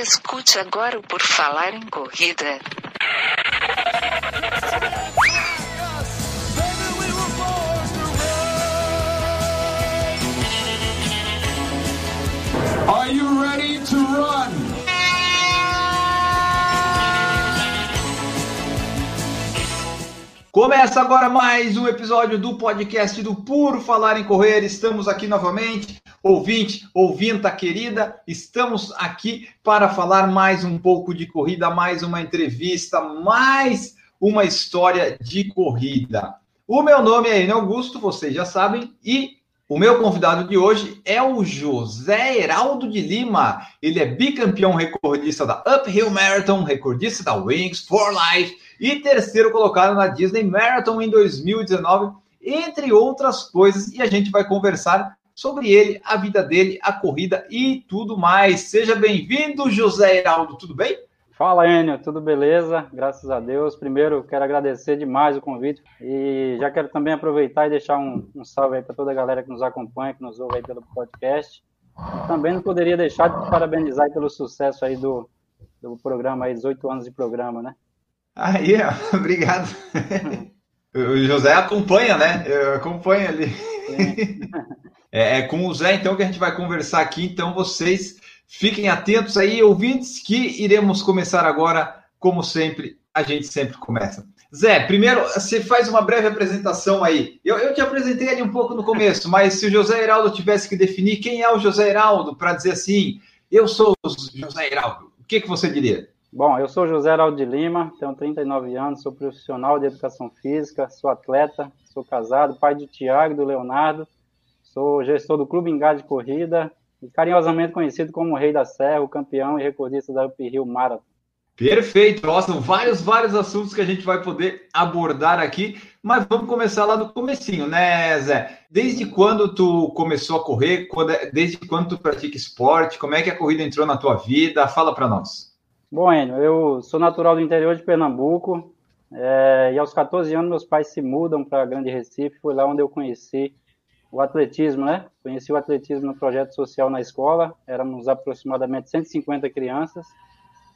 Escute agora o Por Falar em Corrida. Are you ready to run? Começa agora mais um episódio do podcast do Puro Falar em Correr. Estamos aqui novamente, ouvinte, ouvinta querida, estamos aqui para falar mais um pouco de corrida, mais uma entrevista, mais uma história de corrida. O meu nome é Enio Augusto, vocês já sabem, e o meu convidado de hoje é o José Heraldo de Lima. Ele é bicampeão recordista da Uphill Marathon, recordista da Wings for Life e terceiro colocado na Disney Marathon em 2019, entre outras coisas. E a gente vai conversar sobre ele, a vida dele, a corrida e tudo mais. Seja bem-vindo, José Heraldo, tudo bem? Fala, Enio, tudo beleza? Graças a Deus. Primeiro, quero agradecer demais o convite e já quero também aproveitar e deixar um, um salve aí para toda a galera que nos acompanha, que nos ouve aí pelo podcast. Também não poderia deixar de parabenizar pelo sucesso aí do, do programa, aí, 18 anos de programa, né? Aí, obrigado. o José acompanha, né? Eu acompanho ali. É, é com o Zé, então, que a gente vai conversar aqui. Então, vocês Fiquem atentos aí, ouvintes, que iremos começar agora, como sempre, a gente sempre começa. Zé, primeiro, você faz uma breve apresentação aí. Eu, eu te apresentei ali um pouco no começo, mas se o José Heraldo tivesse que definir quem é o José Heraldo, para dizer assim, eu sou o José Heraldo, o que, que você diria? Bom, eu sou José Heraldo de Lima, tenho 39 anos, sou profissional de educação física, sou atleta, sou casado, pai do Tiago e do Leonardo, sou gestor do Clube Engá de Corrida, e carinhosamente conhecido como Rei da Serra, o campeão e recordista da Uphill Marathon. Perfeito, nossa, vários, vários assuntos que a gente vai poder abordar aqui, mas vamos começar lá no comecinho, né, Zé? Desde quando tu começou a correr? Quando, é, desde quando tu pratica esporte? Como é que a corrida entrou na tua vida? Fala para nós. Bom, Enio, eu sou natural do interior de Pernambuco, é, e aos 14 anos meus pais se mudam para Grande Recife, foi lá onde eu conheci o atletismo, né? Conheci o atletismo no projeto social na escola, éramos aproximadamente 150 crianças.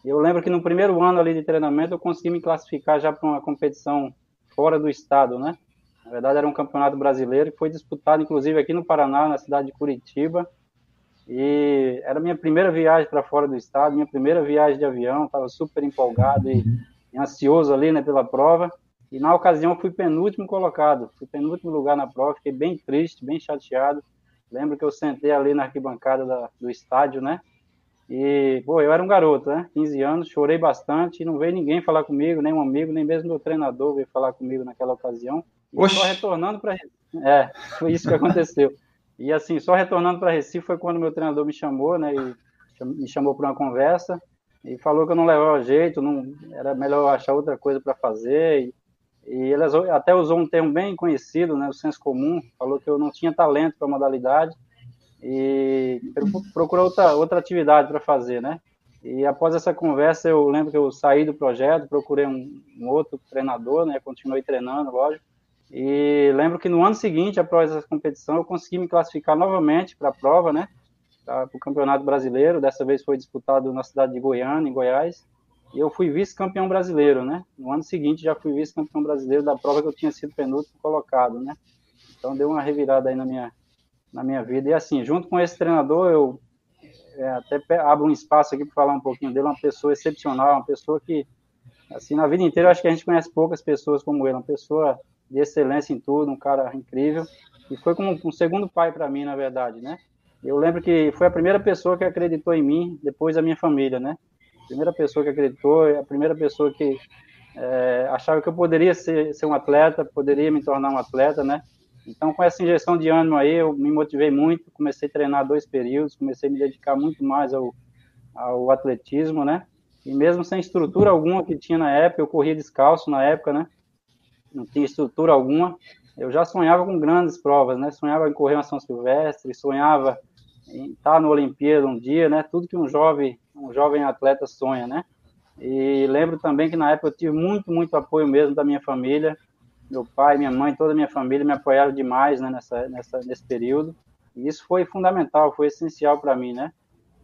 E eu lembro que no primeiro ano ali de treinamento eu consegui me classificar já para uma competição fora do estado, né? Na verdade era um campeonato brasileiro que foi disputado inclusive aqui no Paraná, na cidade de Curitiba. E era minha primeira viagem para fora do estado, minha primeira viagem de avião, estava super empolgado e, e ansioso ali, né, pela prova. E na ocasião fui penúltimo colocado, fui penúltimo lugar na prova, fiquei bem triste, bem chateado. Lembro que eu sentei ali na arquibancada da, do estádio, né? E, pô, eu era um garoto, né? 15 anos, chorei bastante e não veio ninguém falar comigo, nem um amigo, nem mesmo meu treinador veio falar comigo naquela ocasião. E só retornando para É, foi isso que aconteceu. E assim, só retornando para Recife foi quando meu treinador me chamou, né? E me chamou para uma conversa e falou que eu não levava jeito, não era melhor achar outra coisa para fazer. E, e ele até usou um termo bem conhecido, né, o senso comum, falou que eu não tinha talento para a modalidade e procurou outra, outra atividade para fazer, né? E após essa conversa, eu lembro que eu saí do projeto, procurei um, um outro treinador, né? Continuei treinando, lógico. E lembro que no ano seguinte, após essa competição, eu consegui me classificar novamente para a prova, né? Para o Campeonato Brasileiro. Dessa vez foi disputado na cidade de Goiânia, em Goiás. E eu fui vice-campeão brasileiro, né? No ano seguinte já fui vice-campeão brasileiro da prova que eu tinha sido penúltimo colocado, né? Então deu uma revirada aí na minha, na minha vida. E assim, junto com esse treinador, eu é, até abro um espaço aqui para falar um pouquinho dele, uma pessoa excepcional, uma pessoa que, assim, na vida inteira acho que a gente conhece poucas pessoas como ele, uma pessoa de excelência em tudo, um cara incrível. E foi como um segundo pai para mim, na verdade, né? Eu lembro que foi a primeira pessoa que acreditou em mim, depois da minha família, né? Primeira pessoa que acreditou, a primeira pessoa que é, achava que eu poderia ser, ser um atleta, poderia me tornar um atleta, né? Então, com essa injeção de ânimo aí, eu me motivei muito, comecei a treinar dois períodos, comecei a me dedicar muito mais ao, ao atletismo, né? E mesmo sem estrutura alguma que tinha na época, eu corria descalço na época, né? Não tinha estrutura alguma. Eu já sonhava com grandes provas, né? Sonhava em correr uma São Silvestre, sonhava em estar no Olimpíada um dia, né? Tudo que um jovem um jovem atleta sonha, né? E lembro também que na época eu tive muito, muito apoio mesmo da minha família, meu pai, minha mãe, toda a minha família me apoiaram demais né, nessa, nessa, nesse período. E isso foi fundamental, foi essencial para mim, né?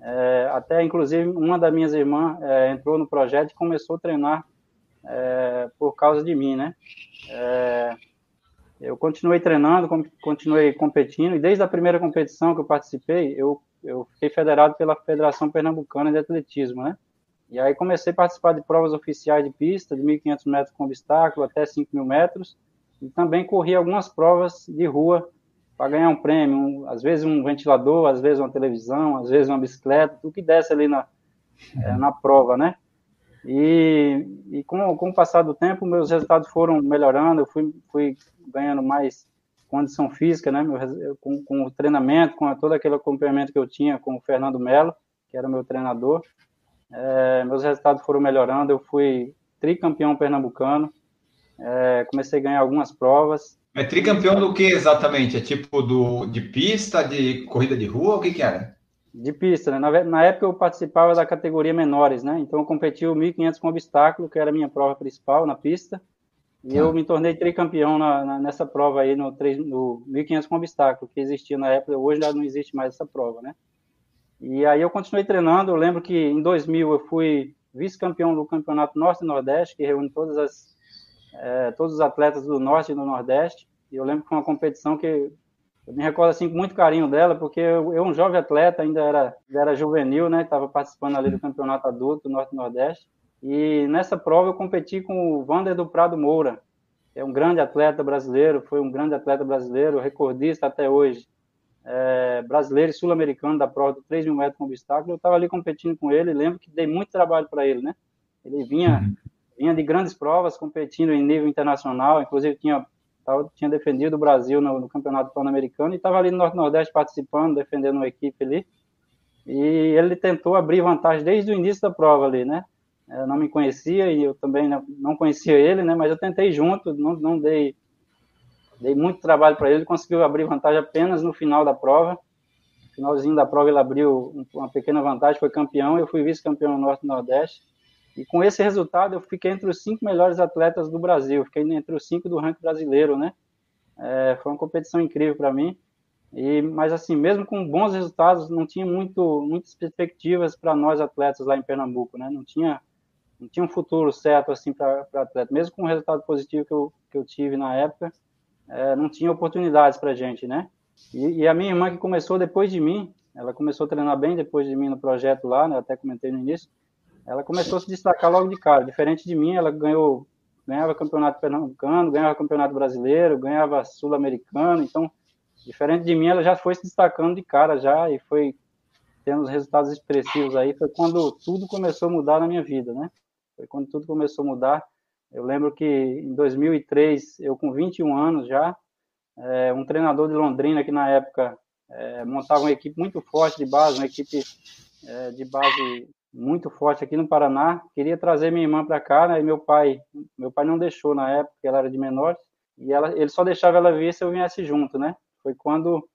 É, até, inclusive, uma das minhas irmãs é, entrou no projeto e começou a treinar é, por causa de mim, né? É, eu continuei treinando, continuei competindo, e desde a primeira competição que eu participei, eu, eu fiquei federado pela Federação Pernambucana de Atletismo, né? E aí comecei a participar de provas oficiais de pista, de 1.500 metros com obstáculo até 5.000 metros, e também corri algumas provas de rua para ganhar um prêmio, um, às vezes um ventilador, às vezes uma televisão, às vezes uma bicicleta, tudo que desce ali na, é, na prova, né? E, e com, com o passar do tempo, meus resultados foram melhorando, eu fui, fui ganhando mais condição física, né? Meu, com, com o treinamento, com todo aquele acompanhamento que eu tinha com o Fernando Melo, que era meu treinador, é, meus resultados foram melhorando, eu fui tricampeão pernambucano, é, comecei a ganhar algumas provas. É tricampeão do que exatamente? É tipo do, de pista, de corrida de rua, o que que era? De pista, né? Na, na época eu participava da categoria menores, né? Então eu competi o 1.500 com obstáculo, que era a minha prova principal na pista, e eu tá. me tornei tricampeão na, na, nessa prova aí, no, no 1.500 com obstáculo, que existia na época, hoje já não existe mais essa prova, né? E aí eu continuei treinando. Eu lembro que em 2000 eu fui vice-campeão do Campeonato Norte e Nordeste, que reúne todas as, é, todos os atletas do Norte e do Nordeste. E eu lembro que foi uma competição que eu me recordo assim com muito carinho dela, porque eu, eu um jovem atleta, ainda era, era juvenil, né? Estava participando ali do Campeonato Adulto do Norte e Nordeste. E nessa prova eu competi com o Vander do Prado Moura, que é um grande atleta brasileiro, foi um grande atleta brasileiro, recordista até hoje é, brasileiro e sul-americano da prova de 3 mil metros com obstáculo, eu estava ali competindo com ele, lembro que dei muito trabalho para ele, né? Ele vinha, uhum. vinha de grandes provas, competindo em nível internacional, inclusive tinha, tava, tinha defendido o Brasil no, no Campeonato Pan-Americano e estava ali no Norte-Nordeste participando, defendendo uma equipe ali, e ele tentou abrir vantagem desde o início da prova ali, né? Não me conhecia e eu também não, conhecia ele, né? Mas eu tentei junto, não, não dei Dei muito trabalho para ele, conseguiu abrir vantagem apenas no final da prova. No finalzinho da prova ele abriu uma pequena vantagem, foi campeão, eu fui vice-campeão no Norte e Nordeste. E com esse resultado eu fiquei entre os cinco melhores atletas do Brasil, fiquei entre os cinco do ranking brasileiro, né? É, foi uma competição incrível para mim. E, mas assim, mesmo com bons resultados, não tinha muito, muitas perspectivas para nós atletas lá em Pernambuco, né? Não tinha, não tinha um futuro certo assim para atleta. Mesmo com o resultado positivo que eu, que eu tive na época, é, não tinha oportunidades para gente, né? E, e, a minha irmã que começou depois de mim, ela começou a treinar bem depois de mim no projeto lá, né? Até comentei no início. Ela começou a se destacar logo de cara. Diferente de mim, ela ganhou, ganhava campeonato pernambucano, ganhava campeonato brasileiro, ganhava sul-americano. Então, diferente de mim, ela já foi se destacando de cara já e foi tendo os resultados expressivos aí. Foi quando tudo começou a mudar na minha vida, né? Foi quando tudo começou a mudar eu lembro que em 2003, eu com 21 anos já, é, um treinador de Londrina que na época é, montava uma equipe muito forte de base, uma equipe é, de base muito forte aqui no Paraná, queria trazer minha irmã para cá, né? E meu pai, meu pai não deixou na época, ela era de menores, e ela, ele só deixava ela vir se eu viesse junto, né? Foi quando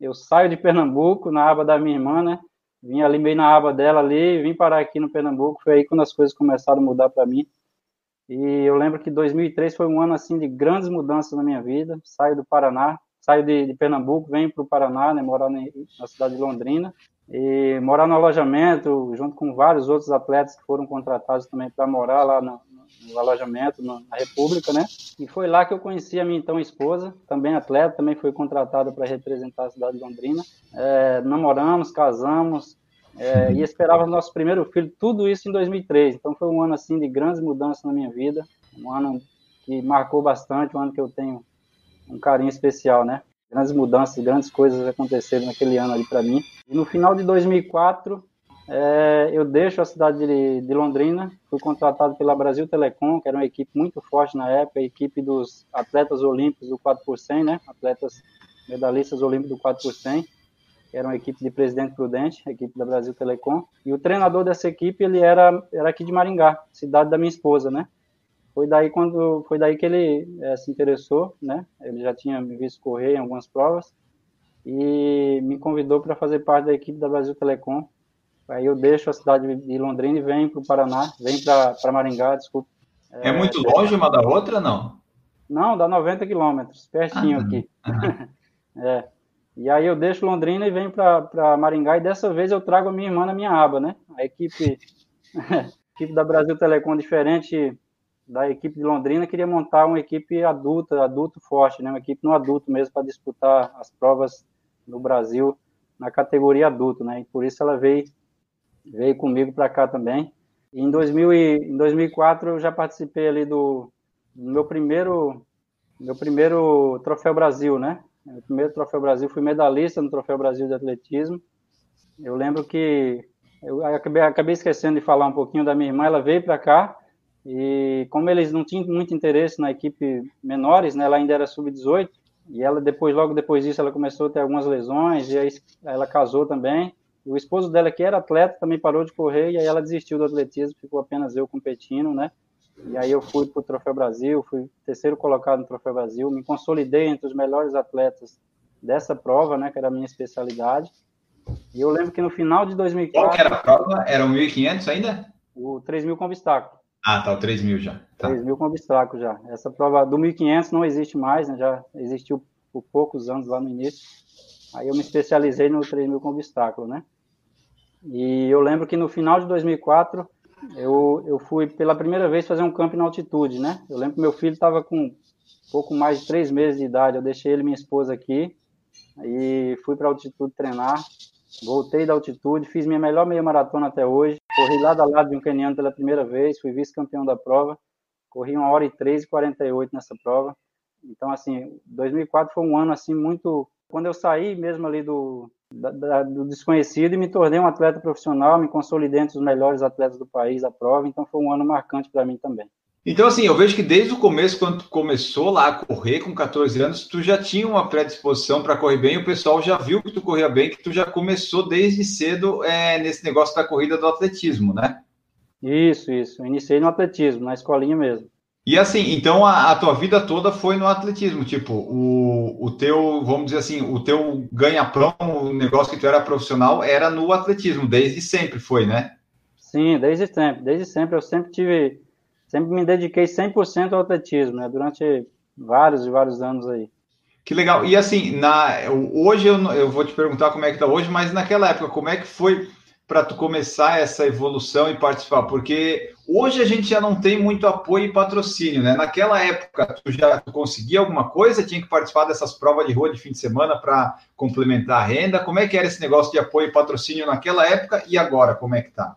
eu saio de Pernambuco na aba da minha irmã, né? Vim ali meio na aba dela ali, vim parar aqui no Pernambuco, foi aí quando as coisas começaram a mudar para mim. E eu lembro que 2003 foi um ano assim de grandes mudanças na minha vida. Saio do Paraná, saio de, de Pernambuco, venho para o Paraná, né, morar na, na cidade de Londrina e morar no alojamento junto com vários outros atletas que foram contratados também para morar lá no, no alojamento na República, né? E foi lá que eu conheci a minha então esposa, também atleta, também foi contratada para representar a cidade de Londrina. É, namoramos, casamos, é, e esperava nosso primeiro filho, tudo isso em 2003. Então foi um ano assim de grandes mudanças na minha vida, um ano que marcou bastante, um ano que eu tenho um carinho especial, né? Grandes mudanças, grandes coisas aconteceram naquele ano ali para mim. E no final de 2004, é, eu deixo a cidade de, de, Londrina, fui contratado pela Brasil Telecom, que era uma equipe muito forte na época, a equipe dos atletas olímpicos do 4 por 100, né? Atletas medalhistas olímpicos do 4 por 100 era uma equipe de Presidente Prudente, equipe da Brasil Telecom, e o treinador dessa equipe ele era era aqui de Maringá, cidade da minha esposa, né? Foi daí quando foi daí que ele é, se interessou, né? Ele já tinha me visto correr em algumas provas e me convidou para fazer parte da equipe da Brasil Telecom. Aí eu deixo a cidade de Londrina e venho para o Paraná, venho para Maringá, desculpa. É, é, muito longe uma da outra, não? Não, dá 90 quilômetros, pertinho ah, aqui. Ah. é. E aí eu deixo Londrina e venho para Maringá, e dessa vez eu trago a minha irmã na minha aba, né? A equipe, a equipe da Brasil Telecom, diferente da equipe de Londrina, queria montar uma equipe adulta, adulto forte, né? Uma equipe no adulto mesmo, para disputar as provas no Brasil na categoria adulto, né? E por isso ela veio, veio comigo para cá também. E em, 2000 e, em 2004 eu já participei ali do, do meu primeiro meu primeiro Troféu Brasil, né? Meu primeiro Troféu Brasil, fui medalhista no Troféu Brasil de Atletismo. Eu lembro que eu acabei, acabei esquecendo de falar um pouquinho da minha irmã, ela veio para cá e como eles não tinham muito interesse na equipe menores, né? Ela ainda era sub-18 e ela depois, logo depois disso, ela começou a ter algumas lesões e aí ela casou também. E o esposo dela, que era atleta, também parou de correr e aí ela desistiu do atletismo, ficou apenas eu competindo, né? E aí eu fui para o Troféu Brasil, fui terceiro colocado no Troféu Brasil, me consolidei entre os melhores atletas dessa prova, né, que era a minha especialidade. E eu lembro que no final de 2004... Qual que era a prova? Era o 1.500 ainda? O 3.000 com obstáculo. Ah, tá, o 3.000 já. Tá. 3.000 com obstáculo já. Essa prova do 1.500 não existe mais, né, já existiu por poucos anos lá no início. Aí eu me especializei no 3.000 com obstáculo, né? E eu lembro que no final de 2004 eu, eu fui pela primeira vez fazer um campo na altitude, né? Eu lembro que meu filho estava com pouco mais de três meses de idade. Eu deixei ele e minha esposa aqui e fui para altitude treinar. Voltei da altitude, fiz minha melhor meia maratona até hoje. Corri lado a lado de um caniano pela primeira vez, fui vice-campeão da prova. Corri uma hora e três e 48 nessa prova. Então, assim, 2004 foi um ano assim muito. Quando eu saí mesmo ali do, da, da, do desconhecido e me tornei um atleta profissional, me consolidei entre os melhores atletas do país da prova, então foi um ano marcante para mim também. Então, assim, eu vejo que desde o começo, quando tu começou lá a correr com 14 anos, tu já tinha uma predisposição para correr bem, o pessoal já viu que tu corria bem, que tu já começou desde cedo é, nesse negócio da corrida do atletismo, né? Isso, isso. Eu iniciei no atletismo, na escolinha mesmo. E assim, então a, a, tua vida toda foi no atletismo, tipo, o, o teu, vamos dizer assim, o teu ganha-pão, o negócio que tu era profissional, era no atletismo, desde sempre foi, né? Sim, desde sempre, desde sempre, eu sempre tive, sempre me dediquei 100% ao atletismo, né, durante vários e vários anos aí. Que legal, e assim, na, hoje eu, eu vou te perguntar como é que tá hoje, mas naquela época, como é que foi para tu começar essa evolução e participar? Porque hoje a gente já não tem muito apoio e patrocínio, né? Naquela época, tu já conseguia alguma coisa? Tinha que participar dessas provas de rua de fim de semana para complementar a renda? Como é que era esse negócio de apoio e patrocínio naquela época e agora, como é que tá?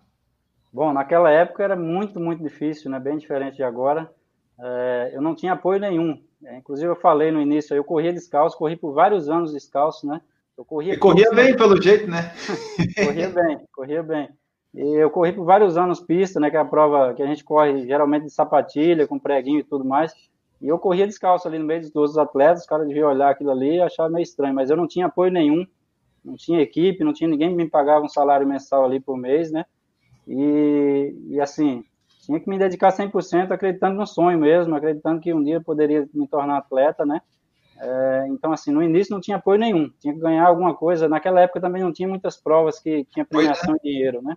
Bom, naquela época era muito, muito difícil, né? Bem diferente de agora. É, eu não tinha apoio nenhum. É, inclusive, eu falei no início, eu corria descalço, corri por vários anos descalço, né? Eu corria e corria bem, pelo jeito, né? corria bem, corria bem. E eu corri por vários anos pista, né? Que é a prova que a gente corre geralmente de sapatilha, com preguinho e tudo mais. E eu corria descalço ali no meio dos outros atletas, os caras deviam olhar aquilo ali e achar meio estranho, mas eu não tinha apoio nenhum, não tinha equipe, não tinha ninguém que me pagava um salário mensal ali por mês, né? E, e assim, tinha que me dedicar 100% acreditando no sonho mesmo, acreditando que um dia eu poderia me tornar atleta, né? É, então, assim, no início não tinha apoio nenhum, tinha que ganhar alguma coisa. Naquela época também não tinha muitas provas que tinha é. premiação em dinheiro, né?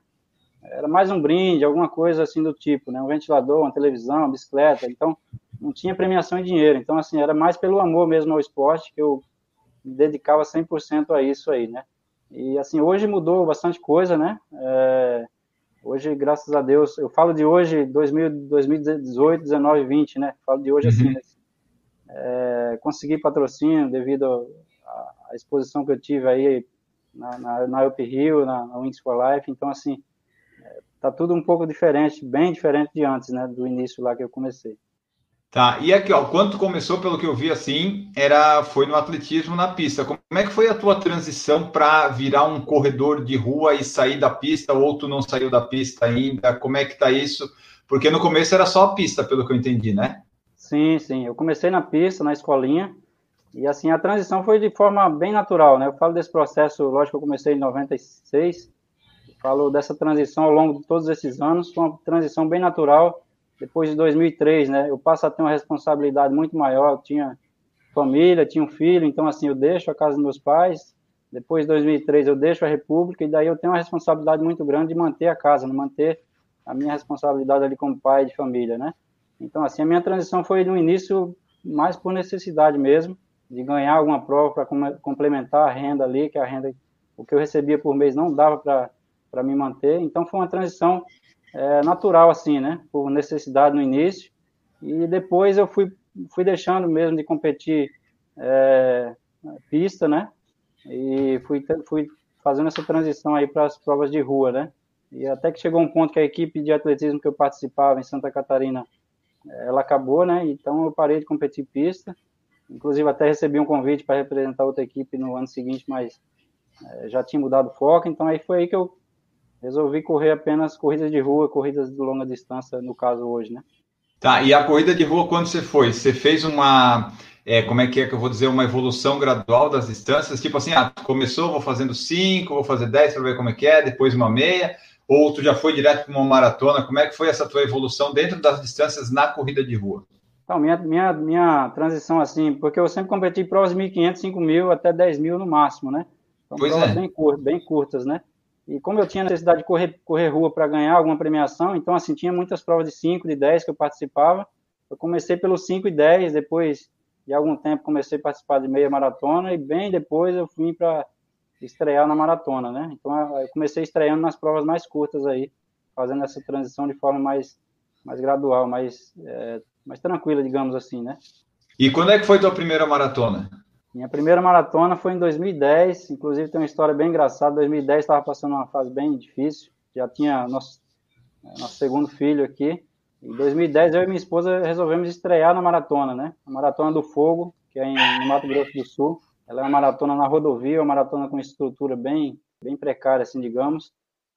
Era mais um brinde, alguma coisa assim do tipo, né? Um ventilador, uma televisão, uma bicicleta. Então, não tinha premiação em dinheiro. Então, assim, era mais pelo amor mesmo ao esporte que eu me dedicava 100% a isso aí, né? E, assim, hoje mudou bastante coisa, né? É, hoje, graças a Deus, eu falo de hoje, 2000, 2018, 19, 20, né? Falo de hoje, assim, assim, é, consegui patrocínio devido à exposição que eu tive aí na, na, na Up Rio, na, na Wings for Life. Então, assim, tá tudo um pouco diferente, bem diferente de antes, né, do início lá que eu comecei. Tá, e aqui, ó, quando tu começou, pelo que eu vi assim, era foi no atletismo na pista. Como é que foi a tua transição para virar um corredor de rua e sair da pista, ou tu não saiu da pista ainda? Como é que tá isso? Porque no começo era só a pista, pelo que eu entendi, né? Sim, sim. Eu comecei na pista, na escolinha, e assim, a transição foi de forma bem natural, né? Eu falo desse processo, lógico que eu comecei em 96, falo dessa transição ao longo de todos esses anos, foi uma transição bem natural, depois de 2003, né? Eu passo a ter uma responsabilidade muito maior, eu tinha família, tinha um filho, então assim, eu deixo a casa dos meus pais, depois de 2003 eu deixo a República, e daí eu tenho uma responsabilidade muito grande de manter a casa, de manter a minha responsabilidade ali como pai de família, né? Então, assim, a minha transição foi no início mais por necessidade mesmo. de ganhar alguma prova para complementar a renda ali, que a renda, o que eu recebia por mês não dava para me manter. Então foi uma transição é, natural, assim, né? Por necessidade no início. E depois eu fui, fui deixando mesmo de competir é, pista, né? E fui, fui fazendo essa transição aí para as provas de rua, né? E até que chegou um ponto que a equipe de atletismo que eu participava em Santa Catarina, ela acabou, né? Então eu parei de competir pista Inclusive, até recebi um convite para representar outra equipe no ano seguinte, mas já tinha mudado o foco. Então, aí foi aí que eu resolvi correr apenas corridas de rua, corridas de longa distância, no caso hoje, né? Tá, e a corrida de rua, quando você foi? Você fez uma, é, como é que é que eu vou dizer, uma evolução gradual das distâncias? Tipo assim, ah, começou, vou fazendo 5, vou fazer 10 para ver como é que é, depois uma meia, ou tu já foi direto para uma maratona? Como é que foi essa tua evolução dentro das distâncias na corrida de rua? Então, minha, minha, minha transição, assim, porque eu sempre competi provas 1.500, 5.000, até 10.000 no máximo, né? Então, pois provas é. bem, curtas, bem curtas, né? E como eu tinha necessidade de correr, correr rua para ganhar alguma premiação, então, assim, tinha muitas provas de 5, de 10 que eu participava. Eu comecei pelos 5 e 10, depois de algum tempo comecei a participar de meia maratona e bem depois eu fui para estrear na maratona, né? Então, eu comecei estreando nas provas mais curtas aí, fazendo essa transição de forma mais, mais gradual, mais é, mais tranquila, digamos assim, né? E quando é que foi tua primeira maratona? Minha primeira maratona foi em 2010, inclusive tem uma história bem engraçada. 2010 estava passando uma fase bem difícil, já tinha nosso, nosso segundo filho aqui. Em 2010 eu e minha esposa resolvemos estrear na maratona, né? A Maratona do Fogo, que é em, em Mato Grosso do Sul. Ela é uma maratona na rodovia, uma maratona com estrutura bem, bem precária, assim, digamos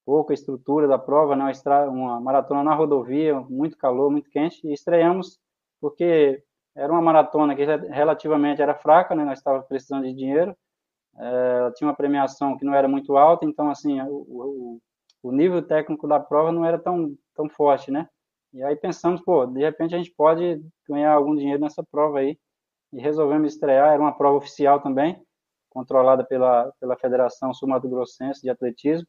pouca estrutura da prova, né? uma, uma maratona na rodovia, muito calor, muito quente, e estreamos porque era uma maratona que relativamente era fraca, né? nós estávamos precisando de dinheiro, é, tinha uma premiação que não era muito alta, então, assim, o, o, o, nível técnico da prova não era tão, tão forte, né? E aí pensamos, pô, de repente a gente pode ganhar algum dinheiro nessa prova aí, e resolvemos estrear, era uma prova oficial também, controlada pela, pela Federação Sul-Mato-Grossense de Atletismo,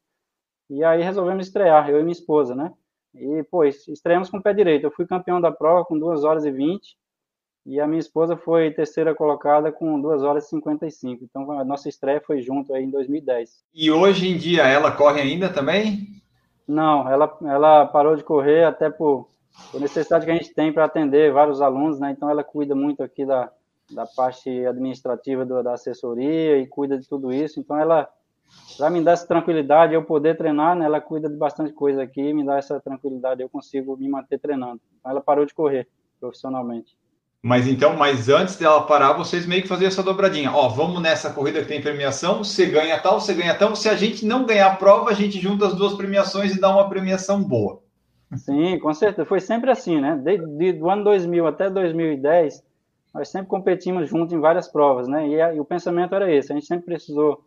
e aí resolvemos estrear, eu e minha esposa, né? E, pô, estreamos com o pé direito. Eu fui campeão da prova com 2 horas e 20, e a minha esposa foi terceira colocada com 2 horas e 55. Então, a nossa estreia foi junto aí em 2010. E hoje em dia ela corre ainda também? Não, ela, ela parou de correr até por, por necessidade que a gente tem para atender vários alunos, né? Então, ela cuida muito aqui da, da parte administrativa do, da assessoria e cuida de tudo isso. Então, ela para me dar essa tranquilidade, eu poder treinar, né, ela cuida de bastante coisa aqui, me dá essa tranquilidade, eu consigo me manter treinando. Então, ela parou de correr profissionalmente. Mas então, mas antes dela parar, vocês meio que faziam essa dobradinha. Ó, vamos nessa corrida que tem premiação, você ganha tal, você ganha tal. Se a gente não ganhar a prova, a gente junta as duas premiações e dá uma premiação boa. Sim, com certeza. Foi sempre assim, né? De, do ano 2000 até 2010, nós sempre competimos juntos em várias provas, né? E, a, e o pensamento era esse. A gente sempre precisou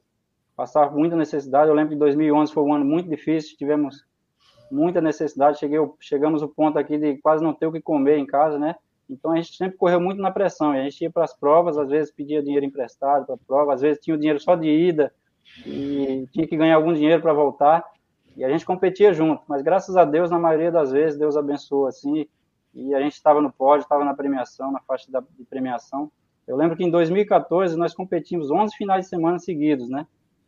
passava muita necessidade. Eu lembro que 2011 foi um ano muito difícil, tivemos muita necessidade. Cheguei, chegamos ao ponto aqui de quase não ter o que comer em casa, né? Então a gente sempre correu muito na pressão. A gente ia para as provas, às vezes pedia dinheiro emprestado para a prova, às vezes tinha o dinheiro só de ida e tinha que ganhar algum dinheiro para voltar. E a gente competia junto. Mas graças a Deus, na maioria das vezes, Deus abençoou assim. E a gente estava no pódio, estava na premiação, na faixa de premiação. Eu lembro que em 2014 nós competimos 11 finais de semana seguidos, né?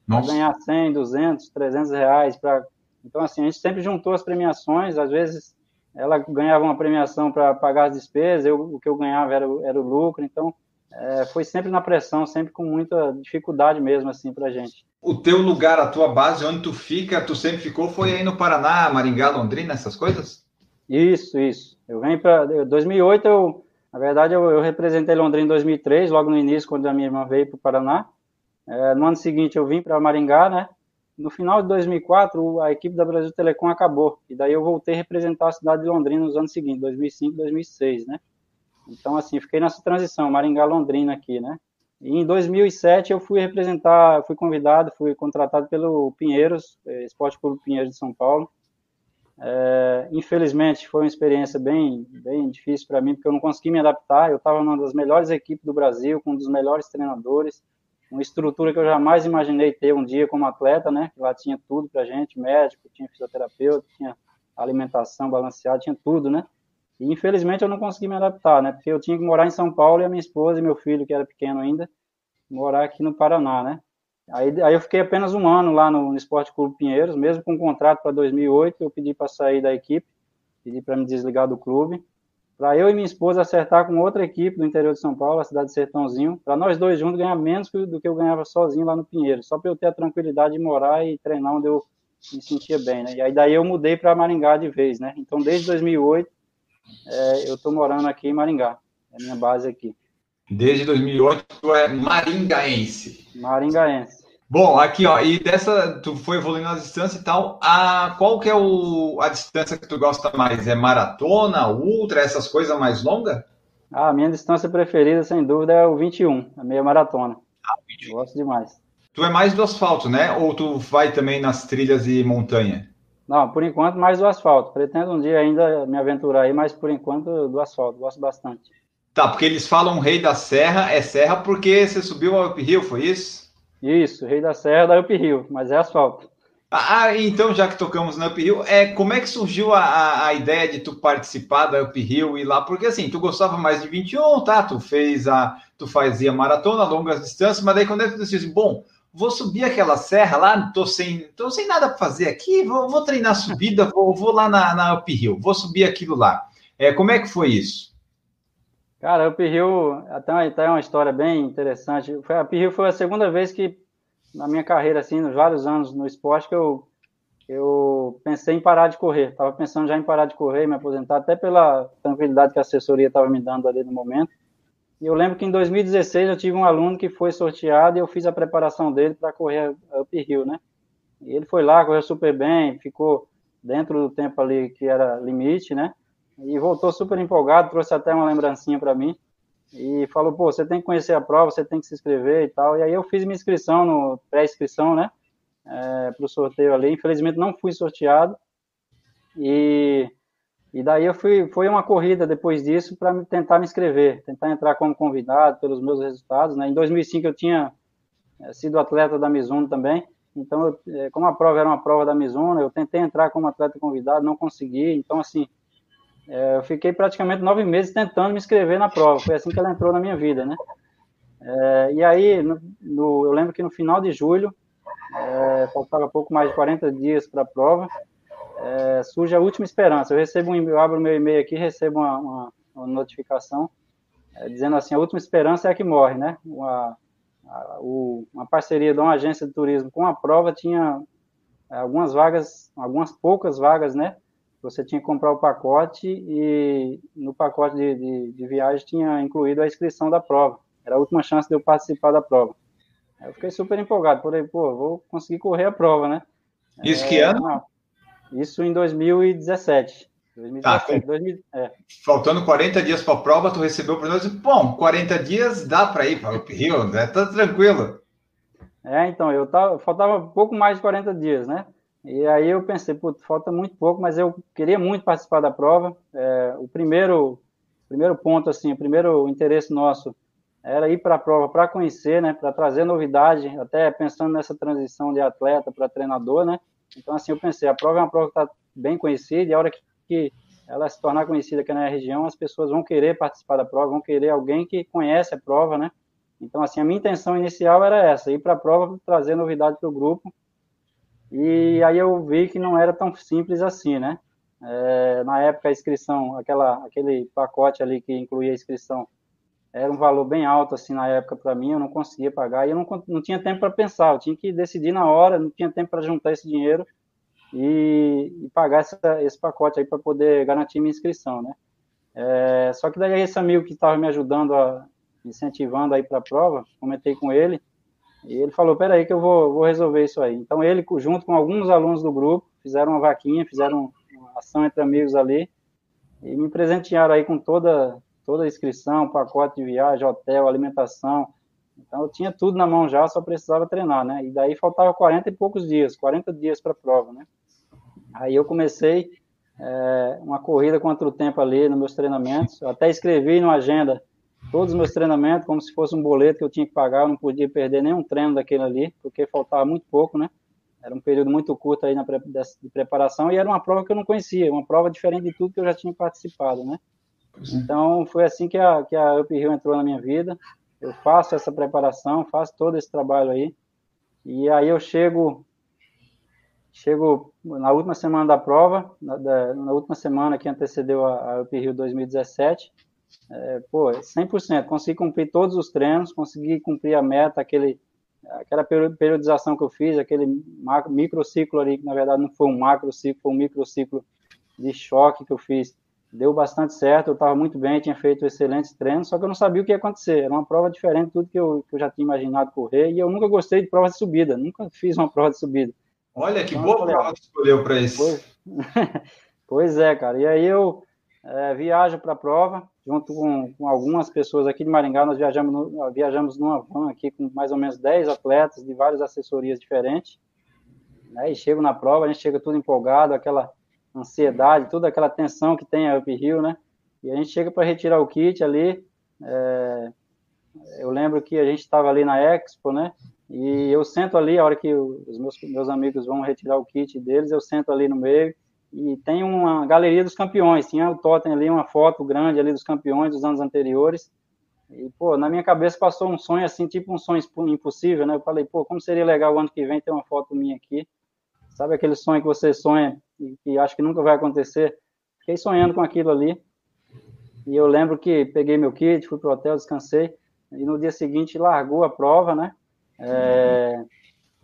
para ganhar 100, 200, 300 reais. Pra... Então, assim, a gente sempre juntou as premiações, às vezes ela ganhava uma premiação para pagar as despesas, eu, o que eu ganhava era, era o lucro, então é, foi sempre na pressão, sempre com muita dificuldade mesmo, assim, para gente. O teu lugar, a tua base, onde tu fica, tu sempre ficou, foi aí no Paraná, Maringá, Londrina, essas coisas? Isso, isso. Eu venho para 2008, eu, na verdade, eu, eu representei Londrina em 2003, logo no início, quando a minha irmã veio para o Paraná. É, no ano seguinte eu vim para Maringá, né? No final de 2004, a equipe da Brasil Telecom acabou. E daí eu voltei a representar a cidade de Londrina nos anos seguintes, 2005, 2006, né? Então, assim, fiquei nessa transição, Maringá-Londrina aqui, né? E em 2007 eu fui representar, fui convidado, fui contratado pelo Pinheiros, é, Esporte Clube Pinheiros de São Paulo. É, infelizmente foi uma experiência bem, bem difícil para mim, porque eu não consegui me adaptar. Eu estava numa das melhores equipes do Brasil, com um dos melhores treinadores uma estrutura que eu jamais imaginei ter um dia como atleta, né? Lá tinha tudo pra gente, médico, tinha fisioterapeuta, tinha alimentação balanceada, tinha tudo, né? E infelizmente eu não consegui me adaptar, né? Porque eu tinha que morar em São Paulo e a minha esposa e meu filho, que era pequeno ainda, morar aqui no Paraná, né? Aí, aí eu fiquei apenas um ano lá no, no Esporte Clube Pinheiros, mesmo com um contrato para 2008, eu pedi para sair da equipe, pedi para me desligar do clube, para eu e minha esposa acertar com outra equipe do interior de São Paulo, a cidade de Sertãozinho, para nós dois juntos ganhar menos do que eu ganhava sozinho lá no Pinheiro, só para eu ter a tranquilidade de morar e treinar onde eu me sentia bem, né? E aí daí eu mudei para Maringá de vez, né? Então desde 2008 é, eu estou morando aqui em Maringá, é a minha base aqui. Desde 2008 tu é maringaense. Maringaense. Bom, aqui ó, e dessa tu foi evoluindo as distâncias e tal. A qual que é o, a distância que tu gosta mais? É maratona, ultra, essas coisas mais longas? Ah, a minha distância preferida, sem dúvida, é o 21, a meia maratona. Ah, 21. Gosto demais. Tu é mais do asfalto, né? Ou tu vai também nas trilhas e montanha? Não, por enquanto mais do asfalto. Pretendo um dia ainda me aventurar aí, mas por enquanto do asfalto. Gosto bastante. Tá, porque eles falam rei da serra, é serra porque você subiu ao uphill, foi isso? Isso, rei da serra da uphill, mas é asfalto. Ah, então já que tocamos no uphill, é, como é que surgiu a, a, a ideia de tu participar da uphill e lá? Porque assim, tu gostava mais de 21, tá? Tu fez a, tu fazia maratona, longas distâncias, mas daí quando é que tu disse, assim, bom, vou subir aquela serra lá, tô sem, tô sem nada para fazer aqui, vou, vou treinar subida, vou, vou lá na, na uphill, vou subir aquilo lá. É, como é que foi isso? Cara, o Pirril, até, até uma história bem interessante. Foi, a Pirril foi a segunda vez que, na minha carreira, assim, nos vários anos no esporte, que eu, eu pensei em parar de correr. Estava pensando já em parar de correr, me aposentar, até pela tranquilidade que a assessoria estava me dando ali no momento. E eu lembro que em 2016 eu tive um aluno que foi sorteado e eu fiz a preparação dele para correr a Uphill, né? E ele foi lá, correu super bem, ficou dentro do tempo ali que era limite, né? E voltou super empolgado, trouxe até uma lembrancinha para mim e falou, pô, você tem que conhecer a prova, você tem que se inscrever e tal. E aí eu fiz minha inscrição no pré-inscrição, né, é, para o sorteio ali. Infelizmente não fui sorteado e e daí eu fui, foi uma corrida depois disso para tentar me inscrever, tentar entrar como convidado pelos meus resultados, né. Em 2005 eu tinha é, sido atleta da Mizuno também. Então, eu, é, como a prova era uma prova da Mizuno, eu tentei entrar como atleta convidado, não consegui. Então, assim, é, eu fiquei praticamente nove meses tentando me inscrever na prova. Foi assim que ela entrou na minha vida, né? É, e aí, no, no, eu lembro que no final de julho, é, faltava pouco mais de 40 dias para a prova, é, surge a última esperança. Eu recebo um, eu abro meu e-mail aqui, recebo uma, uma, uma notificação é, dizendo assim, a última esperança é a que morre, né? Uma, a, o, uma parceria de uma agência de turismo com a prova tinha é, algumas vagas, algumas poucas vagas, né? Você tinha que comprar o pacote e no pacote de, de, de, viagem tinha incluído a inscrição da prova. Era a última chance de eu participar da prova. Eu fiquei super empolgado, por aí, pô, vou conseguir correr a prova, né? Isso é, que ano? Não, isso em 2017. 2017 tá, 2000, é. Faltando 40 dias para a prova, tu recebeu para nós bom, 40 dias dá para ir para o Rio, né? Tá tranquilo. É, então, eu tava, faltava pouco mais de 40 dias, né? E aí eu pensei, putz, falta muito pouco, mas eu queria muito participar da prova. É, o primeiro, primeiro ponto, assim, o primeiro interesse nosso era ir para a prova para conhecer, né, para trazer novidade, até pensando nessa transição de atleta para treinador, né. Então, assim, eu pensei, a prova é uma prova que está bem conhecida e a hora que, que ela se tornar conhecida aqui na região, as pessoas vão querer participar da prova, vão querer alguém que conhece a prova, né. Então, assim, a minha intenção inicial era essa, ir para a prova, trazer novidade para o grupo e aí eu vi que não era tão simples assim, né? É, na época a inscrição, aquela, aquele pacote ali que incluía a inscrição, era um valor bem alto assim na época para mim, eu não conseguia pagar e eu não, não tinha tempo para pensar, eu tinha que decidir na hora, não tinha tempo para juntar esse dinheiro e, e pagar essa, esse pacote aí para poder garantir minha inscrição, né? É, só que daí esse amigo que estava me ajudando, a, incentivando aí para a prova, comentei com ele, e ele falou, peraí que eu vou, vou resolver isso aí. Então ele, junto com alguns alunos do grupo, fizeram uma vaquinha, fizeram uma ação entre amigos ali, e me presentearam aí com toda, toda a inscrição, pacote de viagem, hotel, alimentação. Então eu tinha tudo na mão já, só precisava treinar, né? E daí faltava 40 e poucos dias, 40 dias para a prova, né? Aí eu comecei é, uma corrida contra o tempo ali nos meus treinamentos. Eu até escrevi numa agenda todos os meus treinamentos como se fosse um boleto que eu tinha que pagar, eu não podia perder nenhum treino daquele ali, porque faltava muito pouco, né? Era um período muito curto aí na de preparação e era uma prova que eu não conhecia, uma prova diferente de tudo que eu já tinha participado, né? Então foi assim que a que a Up Hill entrou na minha vida. eu faço essa preparação, faço todo esse trabalho aí, e aí eu chego chego na última semana da prova, na, da, na última semana que antecedeu a, a UP Rio 2017, é, pô, 100%, consegui cumprir todos os treinos, consegui cumprir a meta, aquele, aquela periodização que eu fiz, aquele macro, microciclo ali, que na verdade não foi um macro ciclo, foi um microciclo de choque que eu fiz, deu bastante certo, eu estava muito bem, tinha feito excelentes treinos, só que eu não sabia o que ia acontecer, era uma prova diferente de tudo que eu, que eu já tinha imaginado correr, e eu nunca gostei de prova de subida, nunca fiz uma prova de subida. Olha, que então, boa prova que escolheu para isso. Pois, pois, é, cara, e aí eu é, viajo para a prova, junto com, com, algumas pessoas aqui de Maringá, nós viajamos, no, viajamos numa van aqui com mais ou menos 10 atletas de várias assessorias diferentes, né, e chego na prova, a gente chega tudo empolgado, aquela ansiedade, toda aquela tensão que tem a Up né? E a gente chega para retirar o kit ali. É, eu lembro que a gente estava ali na Expo, né? E eu sento ali, a hora que os meus, meus amigos vão retirar o kit deles, eu sento ali no meio e tem uma galeria dos campeões. Tinha o totem ali, uma foto grande ali dos campeões dos anos anteriores. E, pô, na minha cabeça passou um sonho assim, tipo um sonho impossível, né? Eu falei, pô, como seria legal o ano que vem ter uma foto minha aqui. Sabe aquele sonho que você sonha e que acho que nunca vai acontecer? Fiquei sonhando com aquilo ali. E eu lembro que peguei meu kit, fui pro hotel, descansei. E no dia seguinte largou a prova, né? É,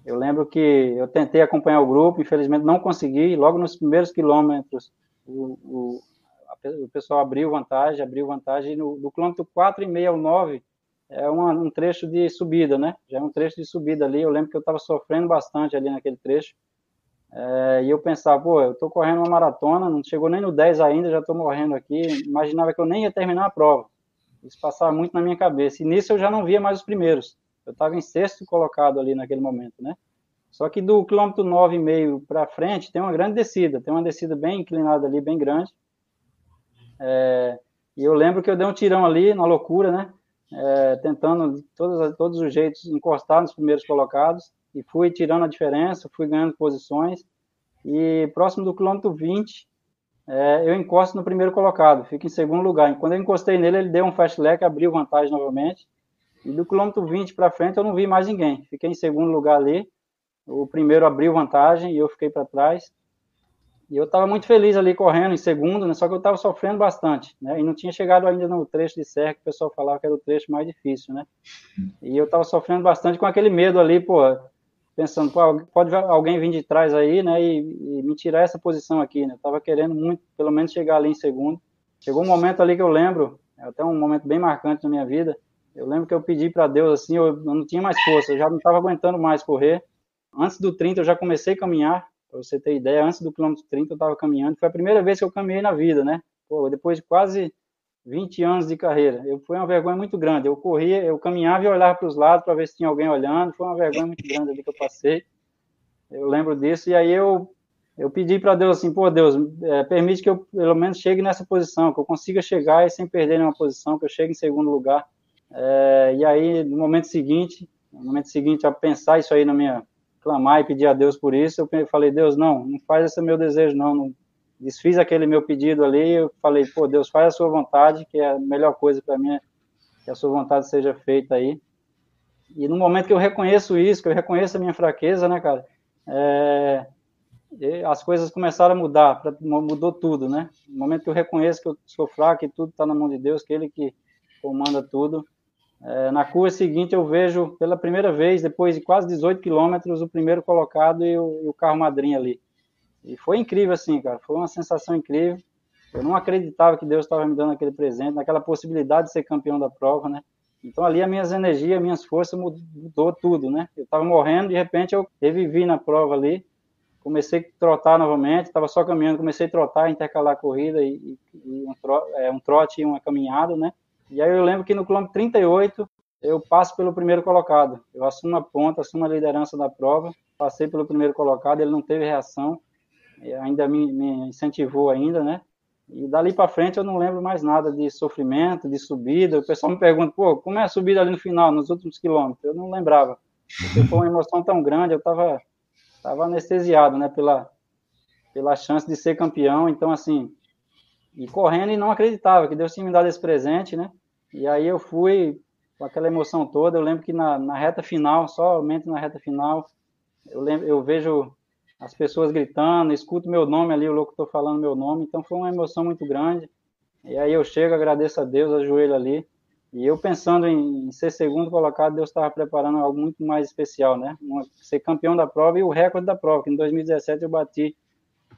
eu lembro que eu tentei acompanhar o grupo, infelizmente não consegui. Logo nos primeiros quilômetros, o, o, a, o pessoal abriu vantagem, abriu vantagem. No, do quilômetro 4,5 ao 9, é uma, um trecho de subida, né? Já é um trecho de subida ali. Eu lembro que eu estava sofrendo bastante ali naquele trecho. É, e eu pensava, pô, eu estou correndo uma maratona, não chegou nem no 10 ainda, já estou morrendo aqui. Imaginava que eu nem ia terminar a prova. Isso passava muito na minha cabeça. E nisso eu já não via mais os primeiros. Eu estava em sexto colocado ali naquele momento, né? Só que do quilômetro 9,5 para frente tem uma grande descida, tem uma descida bem inclinada ali, bem grande. É, e eu lembro que eu dei um tirão ali, na loucura, né? É, tentando todos, todos os jeitos encostar nos primeiros colocados e fui tirando a diferença, fui ganhando posições. E próximo do quilômetro 20, é, eu encosto no primeiro colocado, fico em segundo lugar. E quando eu encostei nele, ele deu um fast leg, abriu vantagem novamente. E do quilômetro 20 para frente, eu não vi mais ninguém. Fiquei em segundo lugar ali. O primeiro abriu vantagem e eu fiquei para trás. E eu estava muito feliz ali correndo em segundo, né? só que eu estava sofrendo bastante, né? E não tinha chegado ainda no trecho de serra que o pessoal falava que era o trecho mais difícil, né? E eu estava sofrendo bastante com aquele medo ali, pô, pensando, pode alguém vir de trás aí, né, e, e me tirar essa posição aqui, né? Eu tava querendo muito, pelo menos chegar ali em segundo. Chegou um momento ali que eu lembro, é até um momento bem marcante na minha vida. Eu lembro que eu pedi para Deus assim, eu, não tinha mais força, eu já não estava aguentando mais correr. Antes do 30 eu já comecei a caminhar, para você ter ideia, antes do quilômetro 30 eu estava caminhando. Foi a primeira vez que eu caminhei na vida, né? Pô, depois de quase 20 anos de carreira. Eu, foi uma vergonha muito grande. Eu corria, eu caminhava e olhava para os lados para ver se tinha alguém olhando. Foi uma vergonha muito grande ali que eu passei. Eu lembro disso. E aí eu, eu pedi para Deus assim: pô, Deus, é, permite que eu pelo menos chegue nessa posição, que eu consiga chegar e sem perder nenhuma posição, que eu chegue em segundo lugar. É, e aí, no momento seguinte, no momento seguinte, a pensar isso aí na minha. clamar e pedir a Deus por isso, eu falei: Deus, não, não faz esse meu desejo, não, não desfiz aquele meu pedido ali, eu falei, pô, Deus, faz a sua vontade, que é a melhor coisa para mim, que a sua vontade seja feita aí. E no momento que eu reconheço isso, que eu reconheço a minha fraqueza, né, cara, é, as coisas começaram a mudar, mudou tudo, né? No momento que eu reconheço que eu sou fraco e tudo está na mão de Deus, que Ele que comanda tudo. É, na curva seguinte, eu vejo pela primeira vez, depois de quase 18 quilômetros, o primeiro colocado e o, e o carro madrinha ali. E foi incrível, assim, cara. Foi uma sensação incrível. Eu não acreditava que Deus estava me dando aquele presente, naquela possibilidade de ser campeão da prova, né? Então ali as minhas energias, as minhas forças mudou tudo, né? Eu estava morrendo, de repente eu revivi na prova ali, comecei a trotar novamente, estava só caminhando, comecei a trotar, intercalar a corrida e, e um, tro, é, um trote e uma caminhada, né? E aí eu lembro que no quilômetro 38 eu passo pelo primeiro colocado, eu assumo a ponta, assumo a liderança da prova, passei pelo primeiro colocado, ele não teve reação, ainda me, me incentivou ainda, né? E dali para frente eu não lembro mais nada de sofrimento, de subida. O pessoal me pergunta, pô, como é a subida ali no final, nos últimos quilômetros? Eu não lembrava. Porque foi uma emoção tão grande, eu estava tava anestesiado, né, pela, pela chance de ser campeão. Então, assim, e correndo e não acreditava que Deus tinha me dado esse presente, né? E aí eu fui, com aquela emoção toda. Eu lembro que na, na reta final, somente na reta final, eu, lembro, eu vejo as pessoas gritando, escuto meu nome ali, o locutor falando meu nome, então foi uma emoção muito grande. E aí eu chego, agradeço a Deus, ajoelho ali, e eu pensando em, ser segundo colocado, Deus estava preparando algo muito mais especial, né? Ser campeão da prova e o recorde da prova, que em 2017 eu bati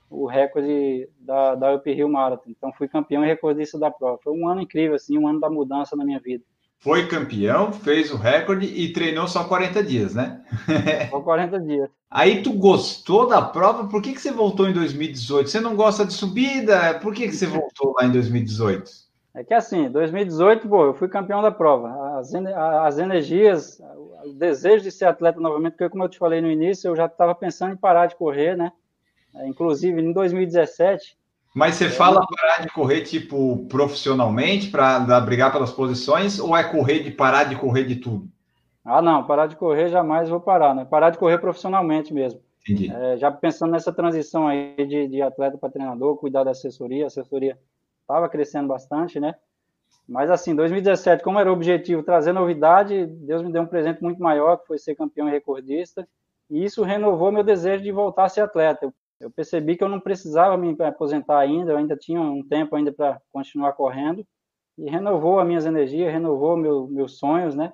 o recorde da, da Uphill Marathon. Então fui campeão e recordista da prova. Foi um ano incrível, assim, um ano da mudança na minha vida. Foi campeão, fez o recorde e treinou só 40 dias, né? Só 40 dias. Aí tu gostou da prova? Por que, que você voltou em 2018? Você não gosta de subida? Por que, que você voltou lá em 2018? É que assim, 2018, pô, eu fui campeão da prova. As, as energias, o desejo de ser atleta novamente, porque como eu te falei no início, eu já estava pensando em parar de correr, né? É, inclusive, em 2017. Mas você é, fala parar de correr, tipo, profissionalmente, para brigar pelas posições, ou é correr de parar de correr de tudo? Ah, não, parar de correr jamais vou parar, né? Parar de correr profissionalmente mesmo. Entendi. É, já pensando nessa transição aí de, de atleta para treinador, cuidar da assessoria, a assessoria estava crescendo bastante, né? Mas assim, 2017, como era o objetivo trazer novidade, Deus me deu um presente muito maior, que foi ser campeão e recordista, e isso renovou meu desejo de voltar a ser atleta. Eu eu percebi que eu não precisava me aposentar ainda, eu ainda tinha um tempo ainda para continuar correndo, e renovou as minhas energias, renovou meu, meus sonhos, né?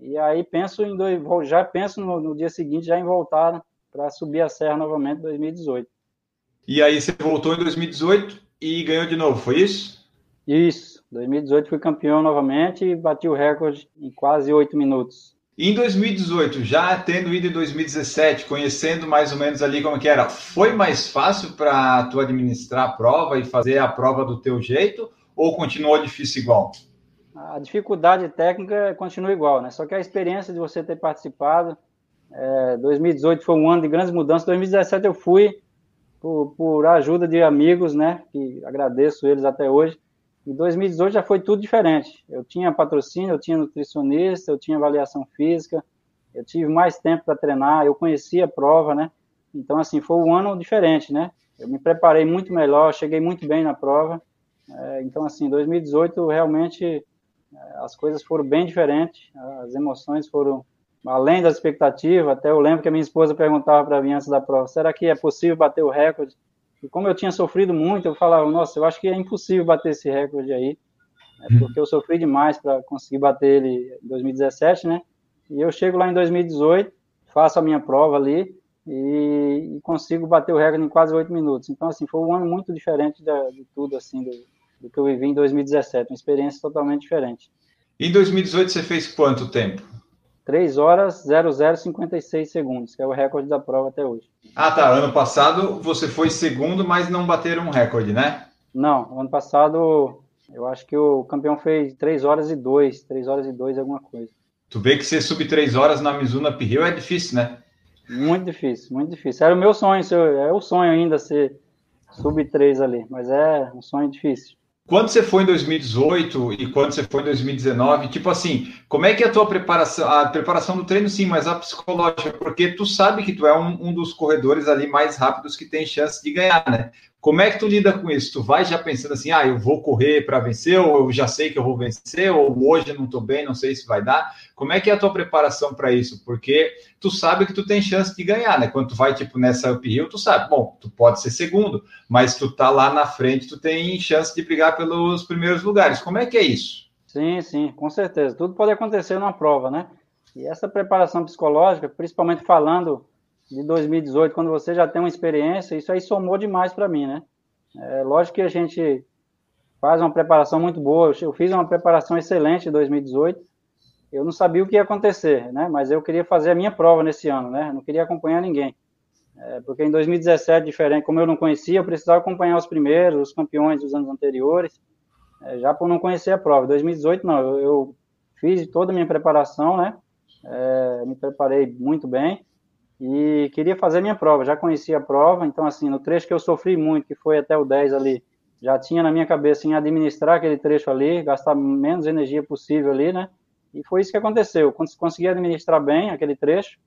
E aí penso em dois, já penso no, no dia seguinte já em voltar para subir a serra novamente em 2018. E aí você voltou em 2018 e ganhou de novo, foi isso? Isso. 2018 fui campeão novamente e bati o recorde em quase oito minutos. Em 2018, já tendo ido em 2017, conhecendo mais ou menos ali como que era, foi mais fácil para tu administrar a prova e fazer a prova do teu jeito ou continuou difícil igual? A dificuldade técnica continua igual, né? Só que a experiência de você ter participado, é, 2018 foi um ano de grandes mudanças, 2017 eu fui por, por ajuda de amigos, né? Que agradeço eles até hoje em 2018 já foi tudo diferente. Eu tinha patrocínio, eu tinha nutricionista, eu tinha avaliação física, eu tive mais tempo para treinar, eu conhecia a prova, né? Então, assim, foi um ano diferente, né? Eu me preparei muito melhor, cheguei muito bem na prova. É, então, assim, 2018 realmente é, as coisas foram bem diferentes, as emoções foram além das expectativas. Até eu lembro que a minha esposa perguntava para mim antes da prova: será que é possível bater o recorde? E como eu tinha sofrido muito, eu falava, nossa, eu acho que é impossível bater esse recorde aí, né, porque eu sofri demais para conseguir bater ele em 2017, né? E eu chego lá em 2018, faço a minha prova ali e, e consigo bater o recorde em quase oito minutos. Então, assim, foi um ano muito diferente de, de tudo, assim, do, do que eu vivi em 2017, uma experiência totalmente diferente. Em 2018 você fez quanto tempo? 3 horas 0056 segundos, que é o recorde da prova até hoje. Ah, tá. Ano passado você foi segundo, mas não bateram um recorde, né? Não, ano passado eu acho que o campeão fez 3 horas e 2, 3 horas e 2 alguma coisa. Tu vê que você subir 3 horas na Mizuno Uphill é difícil, né? Muito difícil, muito difícil. Era o meu sonho, é o sonho ainda ser sub 3 ali, mas é um sonho difícil. Quando você foi em 2018 e quando você foi em 2019, tipo assim, como é que é a tua preparação, a preparação do treino sim, mas a psicológica, porque tu sabe que tu é um, um dos corredores ali mais rápidos que tem chance de ganhar, né? Como é que tu lida com isso? Tu vai já pensando assim, ah, eu vou correr para vencer, ou eu já sei que eu vou vencer, ou hoje eu não estou bem, não sei se vai dar. Como é que é a tua preparação para isso? Porque tu sabe que tu tem chance de ganhar, né? Quando tu vai, tipo, nessa uphill, tu sabe, bom, tu pode ser segundo, mas tu tá lá na frente, tu tem chance de brigar pelos primeiros lugares. Como é que é isso? Sim, sim, com certeza. Tudo pode acontecer na prova, né? E essa preparação psicológica, principalmente falando de 2018, quando você já tem uma experiência, isso aí somou demais para mim, né? É, lógico que a gente faz uma preparação muito boa, eu fiz uma preparação excelente em 2018, eu não sabia o que ia acontecer, né? Mas eu queria fazer a minha prova nesse ano, né? Não queria acompanhar ninguém. É, porque em 2017, diferente, como eu não conhecia, eu precisava acompanhar os primeiros, os campeões dos anos anteriores, é, já por não conhecer a prova. Em 2018, não, eu, eu, fiz toda a minha preparação, né? É, me preparei muito bem e queria fazer minha prova. Já conhecia a prova, então, assim, no trecho que eu sofri muito, que foi até o 10 ali, já tinha na minha cabeça em administrar aquele trecho ali, gastar menos energia possível ali, né? E foi isso que aconteceu. Consegui administrar bem aquele trecho.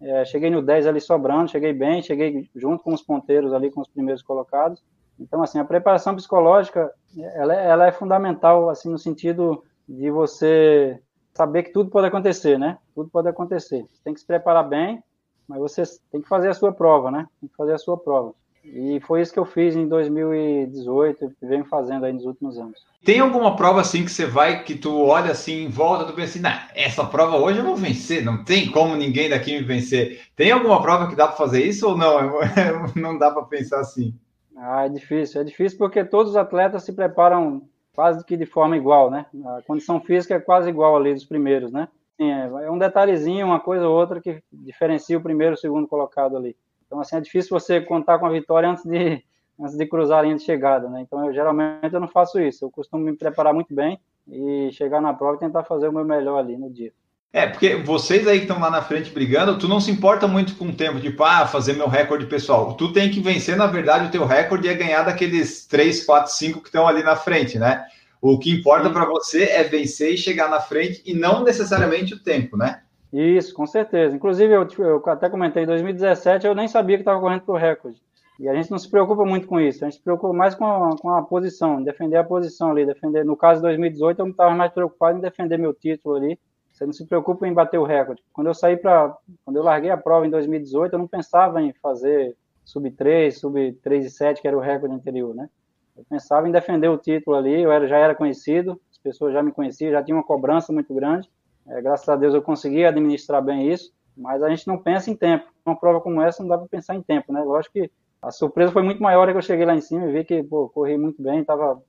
É, cheguei no 10 ali sobrando, cheguei bem, cheguei junto com os ponteiros ali, com os primeiros colocados. Então, assim, a preparação psicológica, ela, é, ela é fundamental, assim, no sentido de você saber que tudo pode acontecer, né? Tudo pode acontecer. Você tem que se preparar bem, mas você tem que fazer a sua prova, né? Tem que fazer a sua prova. E foi isso que eu fiz em 2018 e venho fazendo aí nos últimos anos. Tem alguma prova assim que você vai, que tu olha assim em volta, tu pensa assim, nah, essa prova hoje eu vou vencer, não tem como ninguém daqui me vencer. Tem alguma prova que dá para fazer isso ou não? não dá para pensar assim. Ah, é difícil, é difícil porque todos os atletas se preparam quase que de forma igual, né? A condição física é quase igual ali dos primeiros, né? Sim, é, é um detalhezinho, uma coisa ou outra que diferencia o primeiro e o segundo colocado ali. Então, assim, é difícil você contar com a vitória antes de, antes de cruzar a linha de chegada, né? Então, eu, geralmente eu não faço isso. Eu costumo me preparar muito bem e chegar na prova e tentar fazer o meu melhor ali no dia. É, porque vocês aí que estão lá na frente brigando, tu não se importa muito com o tempo, tipo, ah, fazer meu recorde pessoal. Tu tem que vencer, na verdade, o teu recorde é ganhar daqueles 3, 4, 5 que estão ali na frente, né? O que importa para você é vencer e chegar na frente e não necessariamente o tempo, né? Isso, com certeza. Inclusive, eu, eu até comentei, em 2017 eu nem sabia que estava correndo para o recorde. E a gente não se preocupa muito com isso, a gente se preocupa mais com a, com a posição, defender a posição ali, defender. No caso de 2018, eu estava mais preocupado em defender meu título ali. Você não se preocupa em bater o recorde. Quando eu saí para, quando eu larguei a prova em 2018, eu não pensava em fazer sub 3, sub 3 e 7, que era o recorde anterior, né? Eu pensava em defender o título ali, eu era, já era conhecido, as pessoas já me conheciam, já tinha uma cobrança muito grande. É, graças a Deus eu consegui administrar bem isso, mas a gente não pensa em tempo. Uma prova como essa não dá para pensar em tempo, né? Lógico que a surpresa foi muito maior que eu cheguei lá em cima e vi que, pô, corri muito bem, estava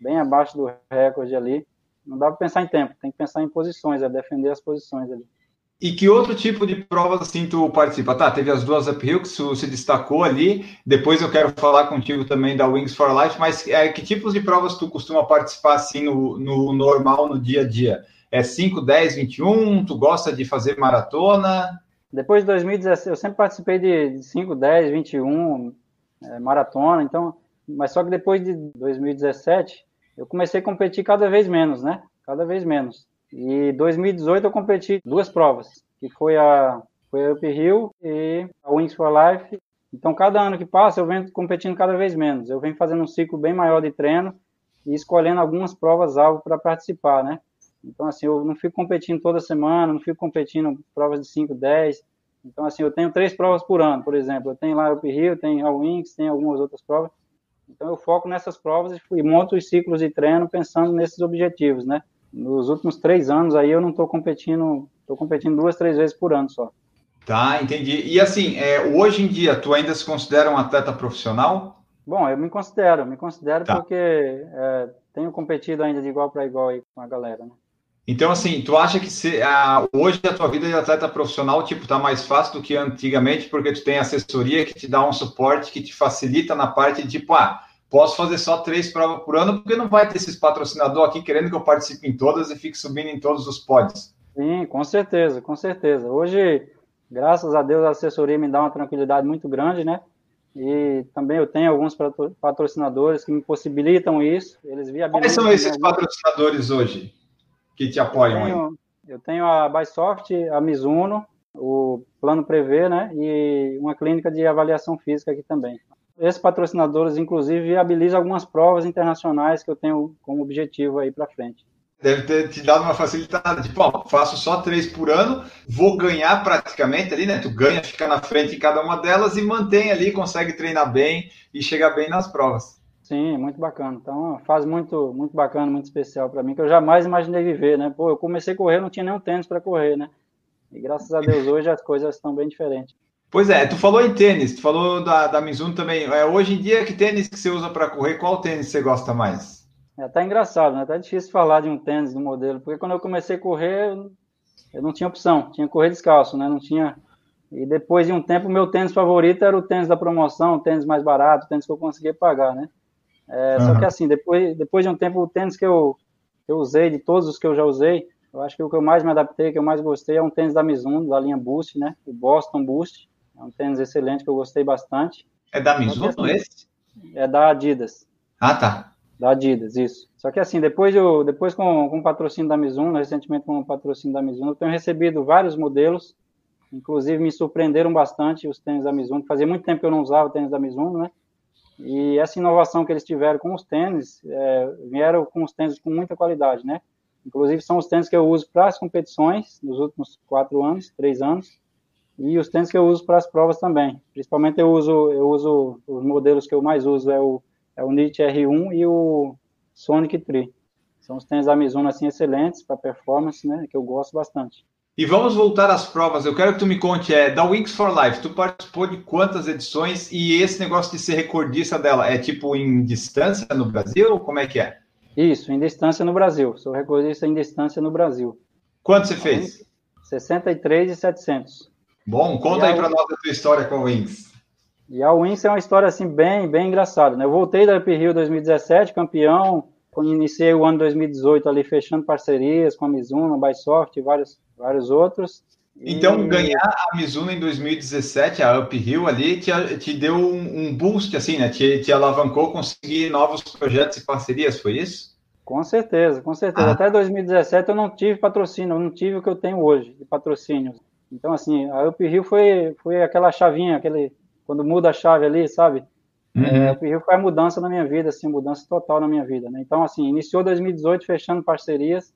bem abaixo do recorde ali. Não dá para pensar em tempo, tem que pensar em posições, é defender as posições ali. E que outro tipo de provas assim tu participa? Tá, teve as duas uphill que tu se destacou ali. Depois eu quero falar contigo também da Wings for Life, mas é, que tipos de provas tu costuma participar assim no, no normal, no dia a dia? É 5, 10, 21? Tu gosta de fazer maratona? Depois de 2016, eu sempre participei de 5, 10, 21, é, maratona, então, mas só que depois de 2017, eu comecei a competir cada vez menos, né? Cada vez menos. E 2018 eu competi duas provas, que foi a foi a Up Hill e a Wings for Life. Então, cada ano que passa, eu venho competindo cada vez menos. Eu venho fazendo um ciclo bem maior de treino e escolhendo algumas provas-alvo para participar, né? Então, assim, eu não fico competindo toda semana, não fico competindo provas de 5, 10. Então, assim, eu tenho três provas por ano, por exemplo. Eu tenho lá o Rio, tenho a Wings, tenho algumas outras provas. Então, eu foco nessas provas e monto os ciclos de treino pensando nesses objetivos, né? Nos últimos três anos aí eu não estou competindo, estou competindo duas, três vezes por ano só. Tá, entendi. E assim, é, hoje em dia, tu ainda se considera um atleta profissional? Bom, eu me considero, me considero tá. porque é, tenho competido ainda de igual para igual aí com a galera, né? Então, assim, tu acha que se, a, hoje a tua vida de atleta profissional, tipo, tá mais fácil do que antigamente, porque tu tem assessoria que te dá um suporte, que te facilita na parte de, tipo, ah, posso fazer só três provas por ano, porque não vai ter esses patrocinadores aqui querendo que eu participe em todas e fique subindo em todos os pódios. Sim, com certeza, com certeza. Hoje, graças a Deus, a assessoria me dá uma tranquilidade muito grande, né? E também eu tenho alguns patrocinadores que me possibilitam isso. Eles viabilizam. Quais são esses patrocinadores hoje? que te apoiam eu tenho, aí? Eu tenho a Bysoft, a Mizuno, o Plano Prever, né? E uma clínica de avaliação física aqui também. Esses patrocinadores, inclusive, viabilizam algumas provas internacionais que eu tenho como objetivo aí para frente. Deve ter te dado uma facilitada, tipo, ó, faço só três por ano, vou ganhar praticamente ali, né? Tu ganha, fica na frente em cada uma delas e mantém ali, consegue treinar bem e chegar bem nas provas. Sim, muito bacana. Então, faz muito, muito bacana, muito especial para mim, que eu jamais imaginei viver, né? Pô, eu comecei a correr, não tinha nenhum tênis para correr, né? E graças a Deus hoje as coisas estão bem diferentes. Pois é, tu falou em tênis, tu falou da, da Mizuno também. É, hoje em dia, que tênis que você usa para correr? Qual tênis você gosta mais? É até engraçado, né? Até difícil falar de um tênis, do modelo, porque quando eu comecei a correr, eu não tinha opção, tinha que correr descalço, né? Não tinha. E depois de um tempo, o meu tênis favorito era o tênis da promoção, o tênis mais barato, o tênis que eu conseguia pagar, né? É, uhum. Só que assim, depois, depois de um tempo, o tênis que eu, que eu usei, de todos os que eu já usei, eu acho que o que eu mais me adaptei, que eu mais gostei, é um tênis da Mizuno, da linha Boost, né? O Boston Boost. É um tênis excelente que eu gostei bastante. É da Mizuno assim, esse? É da Adidas. Ah, tá. Da Adidas, isso. Só que assim, depois, eu, depois com, com o patrocínio da Mizuno, recentemente com o patrocínio da Mizuno, eu tenho recebido vários modelos, inclusive me surpreenderam bastante os tênis da Mizuno. Fazia muito tempo que eu não usava tênis da Mizuno, né? E essa inovação que eles tiveram com os tênis, é, vieram com os tênis com muita qualidade, né? Inclusive, são os tênis que eu uso para as competições nos últimos quatro anos, três anos, e os tênis que eu uso para as provas também. Principalmente eu uso, eu uso os modelos que eu mais uso é o, é o NIT R1 e o Sonic 3. São os tênis da Mizuno assim excelentes para performance, né, que eu gosto bastante. E vamos voltar às provas. Eu quero que tu me conte, é, da Wings for Life, tu participou de quantas edições e esse negócio de ser recordista dela é tipo em distância no Brasil? Como é que é? Isso, em distância no Brasil. Sou recordista em distância no Brasil. Quanto você fez? 63 e 700. Bom, conta e aí para nós a tua história com a Wings. E a Wings é uma história assim bem, bem engraçada, né? Eu voltei da Up Rio 2017, campeão, iniciei o ano 2018 ali fechando parcerias com a Mizuno, Bysoft e vários, vários outros. Então, e... ganhar a Mizuno em 2017, a Uphill ali, te, te deu um, um, boost, assim, né? Te, te alavancou conseguir novos projetos e parcerias, foi isso? Com certeza, com certeza. Ah. Até 2017 eu não tive patrocínio, eu não tive o que eu tenho hoje de patrocínio. Então, assim, a Uphill foi, foi aquela chavinha, aquele, quando muda a chave ali, sabe? Uhum. É, Rio foi a mudança na minha vida, assim, mudança total na minha vida, né? Então, assim, iniciou 2018 fechando parcerias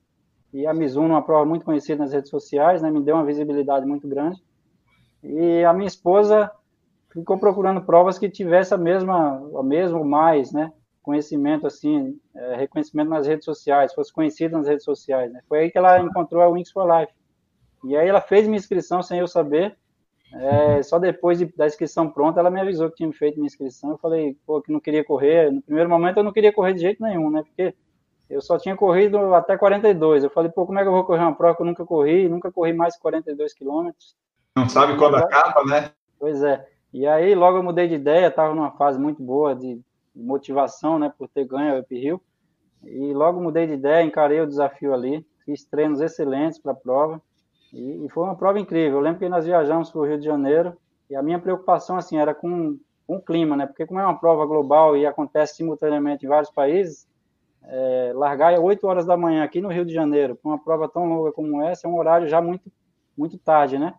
e a Mizuno, uma prova muito conhecida nas redes sociais, né? Me deu uma visibilidade muito grande. E a minha esposa ficou procurando provas que tivesse a mesma, a mesmo mais, né? Conhecimento, assim, é, reconhecimento nas redes sociais, fosse conhecida nas redes sociais, né? Foi aí que ela encontrou a Wings for Life. E aí ela fez minha inscrição sem eu saber, é, só depois de, da inscrição pronta, ela me avisou que tinha feito minha inscrição. Eu falei, pô, que não queria correr. No primeiro momento, eu não queria correr de jeito nenhum, né? Porque eu só tinha corrido até 42. Eu falei, pô, como é que eu vou correr uma prova que eu nunca corri? Nunca corri mais 42 quilômetros. Não sabe quando acaba, né? Pois é. E aí, logo eu mudei de ideia. Estava numa fase muito boa de motivação, né? Por ter ganho a Up Hill. E logo mudei de ideia, encarei o desafio ali. Fiz treinos excelentes para a prova. E, e, foi uma prova incrível. Eu lembro que nós viajamos para o Rio de Janeiro e a minha preocupação assim era com, com o clima, né? Porque como é uma prova global e acontece simultaneamente em vários países, é, largar às 8 horas da manhã aqui no Rio de Janeiro para uma prova tão longa como essa é um horário já muito muito tarde, né?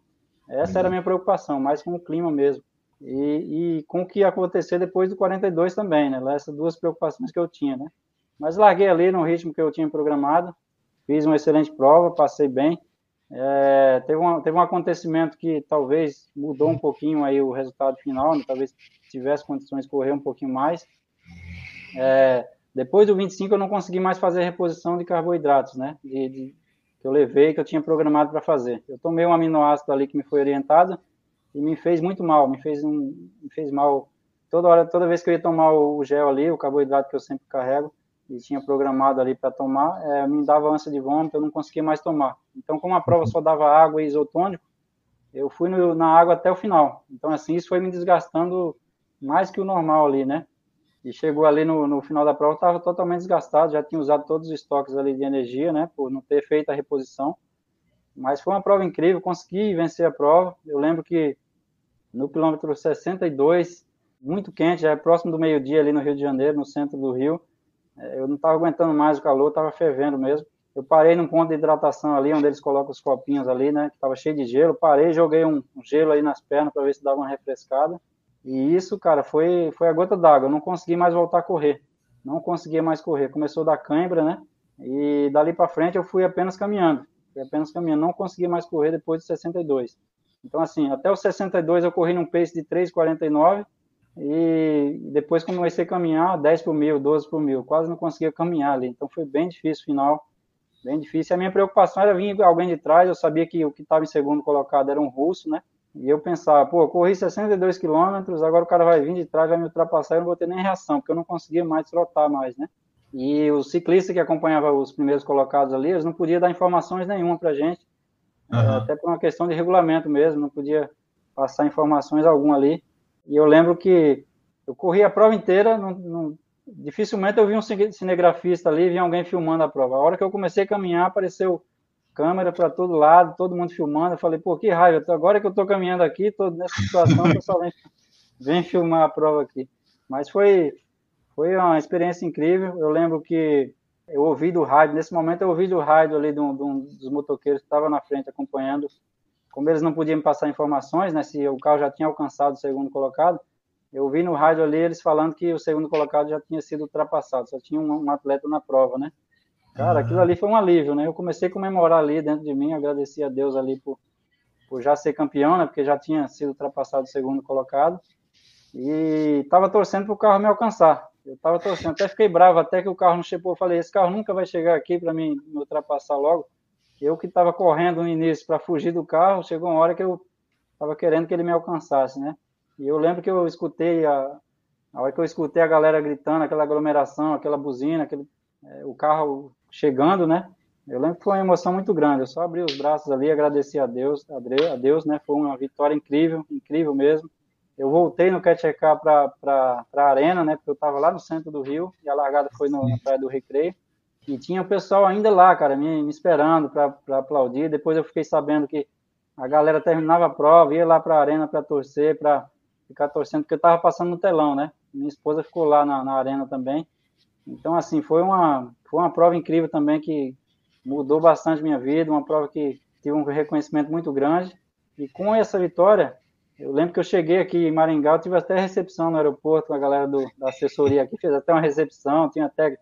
Essa era a minha preocupação, mais com o clima mesmo. E, e, com o que ia acontecer depois do 42 também, né? Essas duas preocupações que eu tinha, né? Mas larguei ali no ritmo que eu tinha programado, fiz uma excelente prova, passei bem. É, teve, teve um acontecimento que talvez mudou um pouquinho aí o resultado final, né? talvez tivesse condições de correr um pouquinho mais. É, depois do 25 eu não consegui mais fazer reposição de carboidratos, né? De, de, que eu levei, que eu tinha programado para fazer. Eu tomei um aminoácido ali que me foi orientado e me fez muito mal, me fez um, me fez mal toda hora, toda vez que eu ia tomar o gel ali, o carboidrato que eu sempre carrego, e tinha programado ali para tomar, é, me dava ânsia de vômito, eu não conseguia mais tomar. Então, como a prova só dava água e isotônico, eu fui no, na água até o final. Então, assim, isso foi me desgastando mais que o normal ali, né? E chegou ali no, no final da prova, estava totalmente desgastado, já tinha usado todos os estoques ali de energia, né? Por não ter feito a reposição. Mas foi uma prova incrível, consegui vencer a prova. Eu lembro que no quilômetro 62, muito quente, já é próximo do meio-dia ali no Rio de Janeiro, no centro do Rio, eu não estava aguentando mais o calor, estava fervendo mesmo. Eu parei num ponto de hidratação ali, onde eles colocam os copinhos ali, né? Que estava cheio de gelo. Parei, joguei um, um gelo aí nas pernas para ver se dava uma refrescada. E isso, cara, foi, foi a gota d'água. Eu não consegui mais voltar a correr. Não conseguia mais correr. Começou da cãibra, né? E dali para frente eu fui apenas caminhando. Fui apenas caminhando. Não consegui mais correr depois de 62. Então, assim, até os 62 eu corri num pace de 3,49 e depois comecei a caminhar 10 por mil, 12 por mil, quase não conseguia caminhar ali, então foi bem difícil o final, bem difícil. A minha preocupação era vir alguém de trás, eu sabia que o que estava em segundo colocado era um russo, né? E eu pensava, pô, corri 62 quilômetros, agora o cara vai vir de trás, vai me ultrapassar, eu não vou ter nem reação, porque eu não conseguia mais trotar mais, né? E o ciclista que acompanhava os primeiros colocados ali, eles não podiam dar informações nenhuma para gente, uhum. até por uma questão de regulamento mesmo, não podia passar informações alguma ali. E eu lembro que eu corri a prova inteira, não, não, dificilmente eu vi um cinegrafista ali, vi alguém filmando a prova. A hora que eu comecei a caminhar, apareceu câmera para todo lado, todo mundo filmando. Eu falei, pô, que raiva, agora que eu estou caminhando aqui, estou nessa situação, o pessoal vem, vem filmar a prova aqui. Mas foi, foi uma experiência incrível. Eu lembro que eu ouvi do rádio, nesse momento eu ouvi do rádio ali de um, de um dos motoqueiros que estava na frente acompanhando como eles não podiam me passar informações, né, se o carro já tinha alcançado o segundo colocado, eu vi no rádio ali eles falando que o segundo colocado já tinha sido ultrapassado, só tinha um, um atleta na prova, né? Cara, aquilo ali foi um alívio, né? Eu comecei a comemorar ali dentro de mim, agradeci a Deus ali por, por já ser campeão, né? Porque já tinha sido ultrapassado o segundo colocado. E estava torcendo para o carro me alcançar. Eu estava torcendo, até fiquei bravo, até que o carro não chegou. Eu falei: esse carro nunca vai chegar aqui para mim me ultrapassar logo. Eu que estava correndo no início para fugir do carro, chegou uma hora que eu estava querendo que ele me alcançasse, né? E eu lembro que eu escutei a, a hora que eu escutei a galera gritando, aquela aglomeração, aquela buzina, aquele, é, o carro chegando, né? Eu lembro que foi uma emoção muito grande. Eu só abri os braços ali, agradeci a Deus, a Deus, né? Foi uma vitória incrível, incrível mesmo. Eu voltei no catch-car para a arena, né? Porque eu estava lá no centro do Rio e a largada foi no, na praia do Recreio. E tinha o pessoal ainda lá, cara, me, me esperando para aplaudir. Depois eu fiquei sabendo que a galera terminava a prova, ia lá para a arena para torcer, para ficar torcendo, porque eu estava passando no telão, né? Minha esposa ficou lá na, na arena também. Então, assim, foi uma, foi uma prova incrível também que mudou bastante minha vida, uma prova que tive um reconhecimento muito grande. E com essa vitória, eu lembro que eu cheguei aqui em Maringá, eu tive até recepção no aeroporto a galera do, da assessoria aqui, fez até uma recepção, tinha até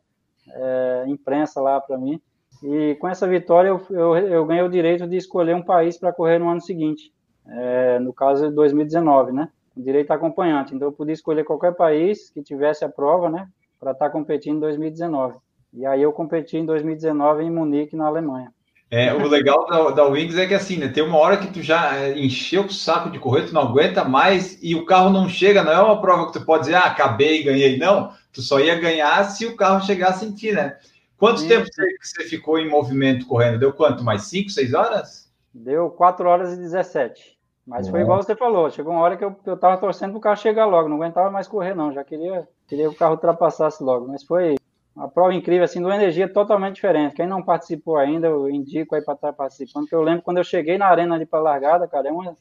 é, imprensa lá para mim. E com essa vitória, eu, eu, eu, ganhei o direito de escolher um país para correr no ano seguinte, é, no caso de 2019, né? Direito acompanhante. Então, eu podia escolher qualquer país que tivesse a prova, né? Para estar tá competindo em 2019. E aí, eu competi em 2019 em Munique, na Alemanha. É, o legal da, da Wings é que assim, né? Tem uma hora que tu já é, encheu o saco de correr, tu não aguenta mais e o carro não chega, não é uma prova que tu pode dizer, ah, acabei, ganhei. Não, tu só ia ganhar se o carro chegasse em ti, né? Quanto Sim. tempo você ficou em movimento correndo? Deu quanto? Mais 5, 6 horas? Deu 4 horas e 17. Mas foi igual você falou, chegou uma hora que eu, eu tava torcendo pro carro chegar logo, não aguentava mais correr não, já queria, queria que o carro ultrapassasse logo, mas foi uma prova incrível, assim, de uma energia totalmente diferente. Quem não participou ainda, eu indico aí para estar participando, porque eu lembro quando eu cheguei na arena ali para largada, cara, é uma,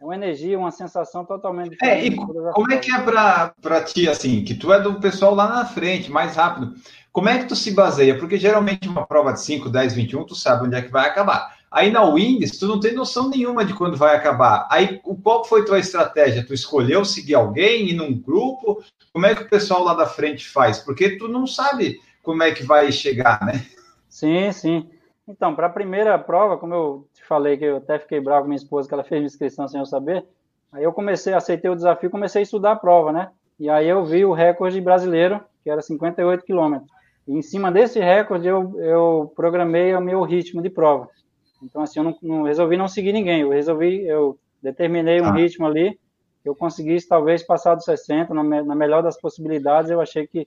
é uma energia, uma sensação totalmente diferente. É, e como é que é para ti, assim, que tu é do pessoal lá na frente, mais rápido, como é que tu se baseia? Porque geralmente uma prova de 5, 10, 21, tu sabe onde é que vai acabar. Aí na Wings, tu não tem noção nenhuma de quando vai acabar. Aí qual foi tua estratégia? Tu escolheu seguir alguém, ir num grupo? Como é que o pessoal lá da frente faz? Porque tu não sabe como é que vai chegar, né? Sim, sim. Então, para a primeira prova, como eu te falei que eu até fiquei bravo com minha esposa que ela fez minha inscrição sem eu saber, aí eu comecei, aceitei o desafio, comecei a estudar a prova, né? E aí eu vi o recorde brasileiro, que era 58 quilômetros. E em cima desse recorde, eu, eu programei o meu ritmo de prova. Então, assim, eu não, não resolvi não seguir ninguém. Eu resolvi, eu determinei um ah. ritmo ali. Eu conseguisse, talvez, passar dos 60, na, na, melhor das possibilidades. Eu achei que,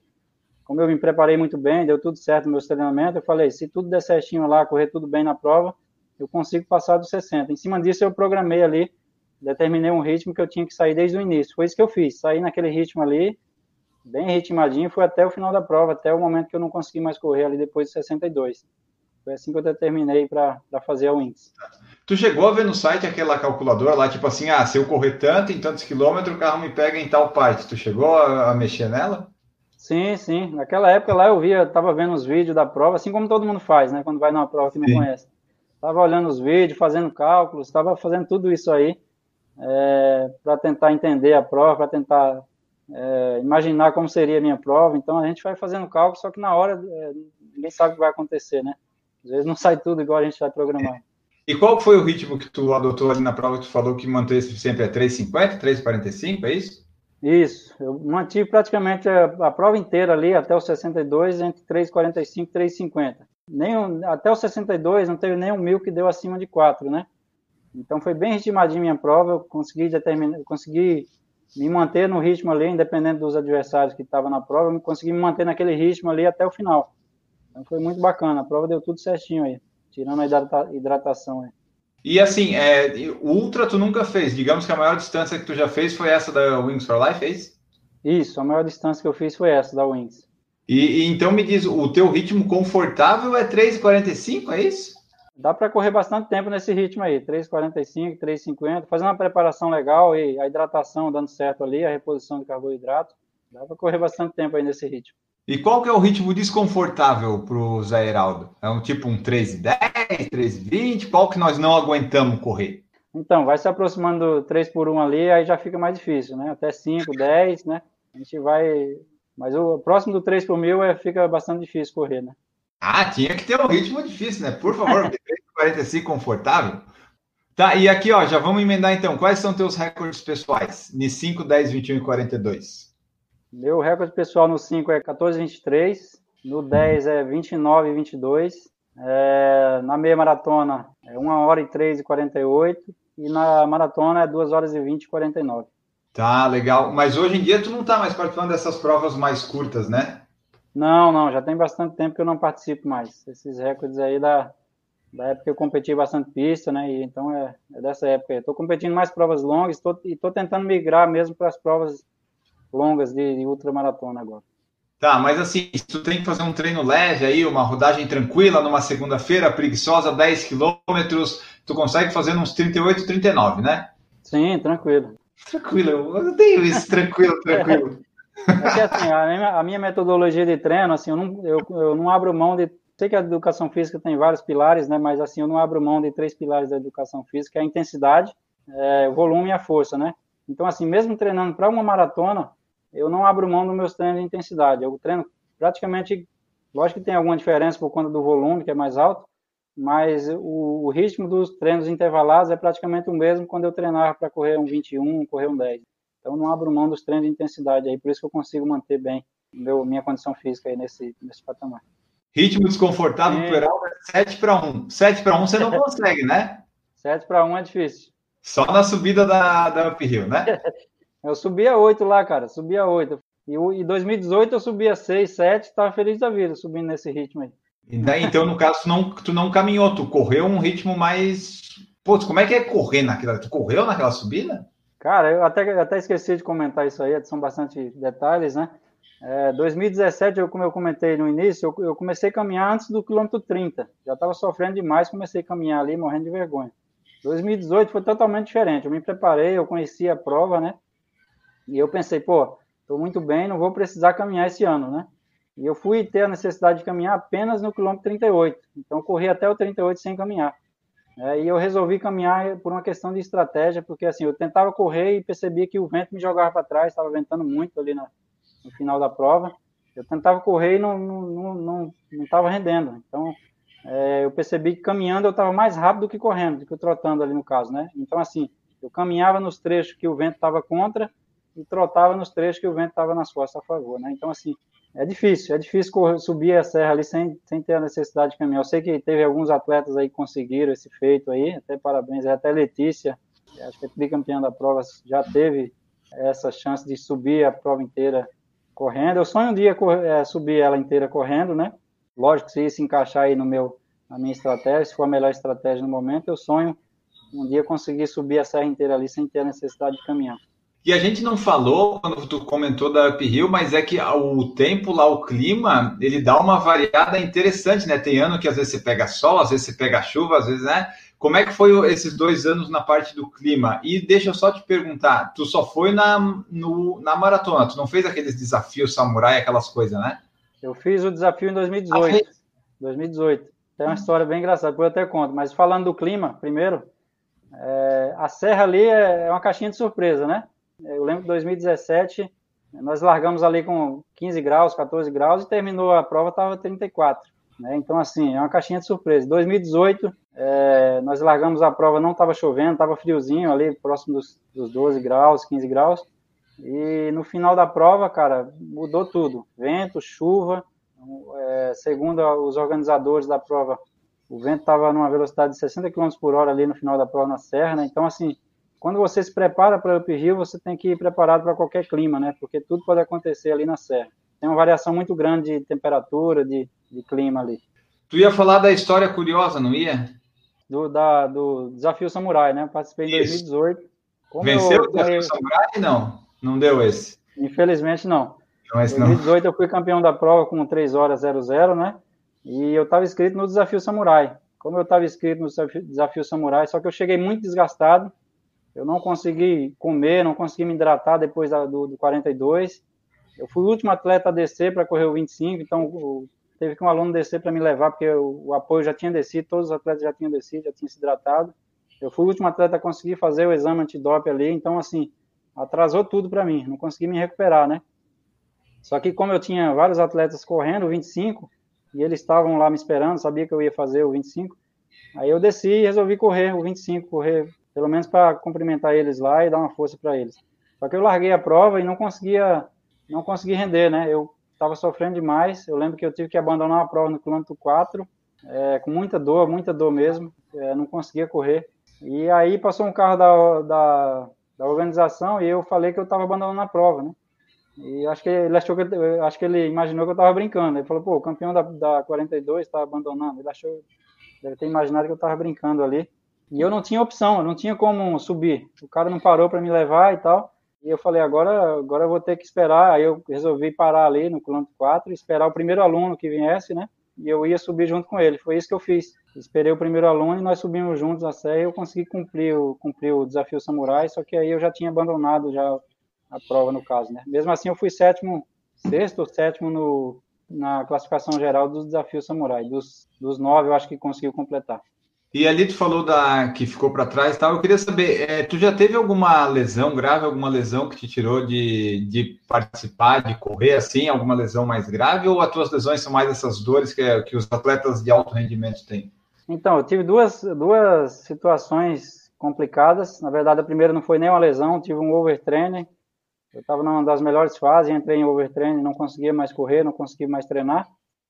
como eu me preparei muito bem, deu tudo certo no meu treinamento, eu falei, se tudo der certinho lá, correr tudo bem na prova, eu consigo passar dos 60. Em cima disso, eu programei ali, determinei um ritmo que eu tinha que sair desde o início. Foi isso que eu fiz. Saí naquele ritmo ali, bem ritmadinho, foi até o final da prova, até o momento que eu não consegui mais correr ali depois de 62. Foi assim que eu determinei para fazer a Wings. Tu chegou a ver no site aquela calculadora lá, tipo assim, ah, se eu correr tanto, em tantos quilômetros, o carro me pega em tal parte. Tu chegou a, a mexer nela? Sim, sim. Naquela época lá eu via, tava vendo os vídeos da prova, assim como todo mundo faz, né? Quando vai numa prova que não conhece. Tava olhando os vídeos, fazendo cálculos, tava fazendo tudo isso aí é, para tentar entender a prova, para tentar é, imaginar como seria a minha prova. Então a gente vai fazendo cálculo, só que na hora é, ninguém sabe o que vai acontecer, né? Às vezes não sai tudo igual a gente vai programar. E qual foi o ritmo que tu adotou ali na prova que tu falou que manteve sempre a 3,50, 3,45, é isso? Isso, eu mantive praticamente a, a, prova inteira ali até os 62 entre 3,45 e 3,50. Nem até os 62 não teve nenhum mil que deu acima de 4, né? Então foi bem ritmadinha minha prova, eu consegui determinar, consegui me manter no ritmo ali, independente dos adversários que estavam na prova, eu consegui me manter naquele ritmo ali até o final. Então foi muito bacana, a prova deu tudo certinho aí, tirando a hidrata hidratação aí. E assim, é, ultra tu nunca fez, digamos que a maior distância que tu já fez foi essa da Wings for Life, é isso? Isso, a maior distância que eu fiz foi essa da Wings. E, e então me diz, o teu ritmo confortável é 3,45, é isso? Dá para correr bastante tempo nesse ritmo aí, 3,45, 3,50, fazendo uma preparação legal e a hidratação dando certo ali, a reposição de carboidrato. Dá para correr bastante tempo aí nesse ritmo. E qual que é o ritmo desconfortável para o Zé Heraldo? É um tipo um 3,10, 3,20? Qual que nós não aguentamos correr? Então, vai se aproximando do 3 por 1 ali, aí já fica mais difícil, né? Até 5, 10, né? A gente vai... Mas o próximo do 3 por mil é, fica bastante difícil correr, né? Ah, tinha que ter um ritmo difícil, né? Por favor, 45 confortável. Tá, e aqui, ó, já vamos emendar então. Quais são teus recordes pessoais? Ni 5, 10, 21 e 42. Meu recorde pessoal no 5 é 14, 23. No 10 é 29 e 22. É, na meia maratona é 1 hora e 3 e 48. E na maratona é 2 horas e 20 e 49. Tá, legal. Mas hoje em dia tu não tá mais participando dessas provas mais curtas, né? Não, não, já tem bastante tempo que eu não participo mais. Esses recordes aí da, da época que eu competi bastante pista, né? E, então é, é dessa época. Estou competindo mais provas longas tô, e estou tentando migrar mesmo para as provas longas de, de ultramaratona agora. Tá, mas assim, se tu tem que fazer um treino leve aí, uma rodagem tranquila numa segunda-feira, preguiçosa, 10 quilômetros, tu consegue fazer uns 38, 39, né? Sim, tranquilo. Tranquilo, eu tenho isso, tranquilo, tranquilo. É que assim, a minha, a minha, metodologia de treino, assim, eu não, eu, eu não abro mão de. Sei que a educação física tem vários pilares, né? Mas assim, eu não abro mão de três pilares da educação física, é a intensidade, é, o volume e a força, né? Então, assim, mesmo treinando para uma maratona, eu não abro mão dos meus treinos de intensidade. Eu treino praticamente, lógico que tem alguma diferença por conta do volume, que é mais alto, mas o, o ritmo dos treinos intervalados é praticamente o mesmo quando eu treinava para correr um 21, correr um 10. Então, não abro mão dos treinos de intensidade aí, por isso que eu consigo manter bem meu, minha condição física aí nesse, nesse patamar. Ritmo desconfortável é. Peral é 7 para 1. 7 para 1 você não consegue, né? 7 para 1 é difícil. Só na subida da, da Uphill, né? eu subia 8 lá, cara, subia 8. E em 2018 eu subia 6, 7, tava feliz da vida subindo nesse ritmo aí. Daí, então, no caso, tu não, tu não caminhou, tu correu um ritmo mais. Pô, como é que é correr naquela. Tu correu naquela subida? Cara, eu até, até esqueci de comentar isso aí, são bastante detalhes, né? É, 2017, eu, como eu comentei no início, eu, eu, comecei a caminhar antes do quilômetro 30. Já estava sofrendo demais, comecei a caminhar ali, morrendo de vergonha. 2018 foi totalmente diferente. Eu me preparei, eu conheci a prova, né? E eu pensei, pô, estou muito bem, não vou precisar caminhar esse ano, né? E eu fui ter a necessidade de caminhar apenas no quilômetro 38. Então, corri até o 38 sem caminhar. É, e eu resolvi caminhar por uma questão de estratégia, porque assim, eu tentava correr e percebia que o vento me jogava para trás, estava ventando muito ali na, no final da prova. Eu tentava correr e não não não não estava rendendo. Então, é, eu percebi que caminhando eu estava mais rápido do que correndo, do que trotando ali no caso, né? Então, assim, eu caminhava nos trechos que o vento estava contra e trotava nos trechos que o vento estava nas costas a favor, né? Então, assim, é difícil, é difícil subir a serra ali sem, sem ter a necessidade de caminhar. Eu sei que teve alguns atletas aí que conseguiram esse feito aí, até parabéns, até Letícia, acho que é tricampeã da prova, já teve essa chance de subir a prova inteira correndo. Eu sonho um dia é, subir ela inteira correndo, né? Lógico, se isso encaixar aí no meu, na minha estratégia, se for a melhor estratégia no momento, eu sonho um dia conseguir subir a serra inteira ali sem ter a necessidade de caminhar. E a gente não falou quando tu comentou da Uphill, mas é que o tempo lá, o clima, ele dá uma variada interessante, né? Tem ano que às vezes você pega sol, às vezes você pega chuva, às vezes, né? Como é que foi esses dois anos na parte do clima? E deixa eu só te perguntar, tu só foi na, no, na maratona, tu não fez aqueles desafios samurai, aquelas coisas, né? Eu fiz o desafio em 2018. Ah, 2018. Tem uma história bem engraçada, depois eu até conto. Mas falando do clima, primeiro, é, a serra ali é, é uma caixinha de surpresa, né? Eu lembro que 2017 nós largamos ali com 15 graus, 14 graus e terminou a prova, estava 34. Né? Então, assim, é uma caixinha de surpresa. 2018, é, nós largamos a prova, não estava chovendo, estava friozinho ali, próximo dos, dos 12 graus, 15 graus. E no final da prova, cara, mudou tudo. Vento, chuva. É, segundo os organizadores da prova, o vento estava numa velocidade de 60 km por hora ali no final da prova na serra, né? Então, assim, quando você se prepara para o uphill, você tem que ir preparado para qualquer clima, né? Porque tudo pode acontecer ali na serra. Tem uma variação muito grande de temperatura, de, de clima ali. Tu ia falar da história curiosa, não ia? Do, da, do Desafio Samurai, né? Participei em 2018. Como Venceu eu, o Desafio eu... Samurai? Não, não deu esse. Infelizmente não. Em 2018 não. eu fui campeão da prova com 3 horas 00, né? E eu estava inscrito no Desafio Samurai. Como eu estava inscrito no desafio Samurai, só que eu cheguei muito desgastado eu não consegui comer, não consegui me hidratar depois da, do, do 42. Eu fui o último atleta a descer para correr o 25, então teve que um aluno descer para me levar, porque o, o, apoio já tinha descido, todos os atletas já tinham descido, já tinham se hidratado. Eu fui o último atleta a conseguir fazer o exame antidoping ali, então, assim, atrasou tudo para mim, não consegui me recuperar, né? Só que como eu tinha vários atletas correndo, 25, e eles estavam lá me esperando, sabia que eu ia fazer o 25. Aí eu desci e resolvi correr o 25, correr pelo menos para cumprimentar eles lá e dar uma força para eles. Só que eu larguei a prova e não conseguia, não consegui render, né? Eu estava sofrendo demais. Eu lembro que eu tive que abandonar a prova no quilômetro 4, é, com muita dor, muita dor mesmo. É, não conseguia correr. E aí passou um carro da, da, da organização e eu falei que eu estava abandonando a prova, né? E acho que ele achou que acho que ele imaginou que eu estava brincando. Ele falou, pô, o campeão da, da 42 está abandonando. Ele achou, deve ter imaginado que eu estava brincando ali. E eu não tinha opção, eu não tinha como subir. O cara não parou para me levar e tal. E eu falei, agora, agora eu vou ter que esperar. Aí eu resolvi parar ali no quilômetro 4 e esperar o primeiro aluno que viesse, né? E eu ia subir junto com ele. Foi isso que eu fiz. Esperei o primeiro aluno e nós subimos juntos a serra e eu consegui cumprir o, cumprir o desafio samurai, só que aí eu já tinha abandonado já a prova no caso, né? Mesmo assim eu fui sétimo, sexto ou sétimo no, na classificação geral dos desafios samurai. Dos, dos nove eu acho que conseguiu completar. E ali tu falou da que ficou para trás, tal. Eu queria saber, é, tu já teve alguma lesão grave, alguma lesão que te tirou de, de participar, de correr assim, alguma lesão mais grave, ou as tuas lesões são mais essas dores que, que os atletas de alto rendimento têm? Então, eu tive duas, duas situações complicadas. Na verdade, a primeira não foi nem uma lesão, tive um overtraining. Eu estava numa das melhores fases, entrei em overtraining, não conseguia mais correr, não conseguia mais treinar.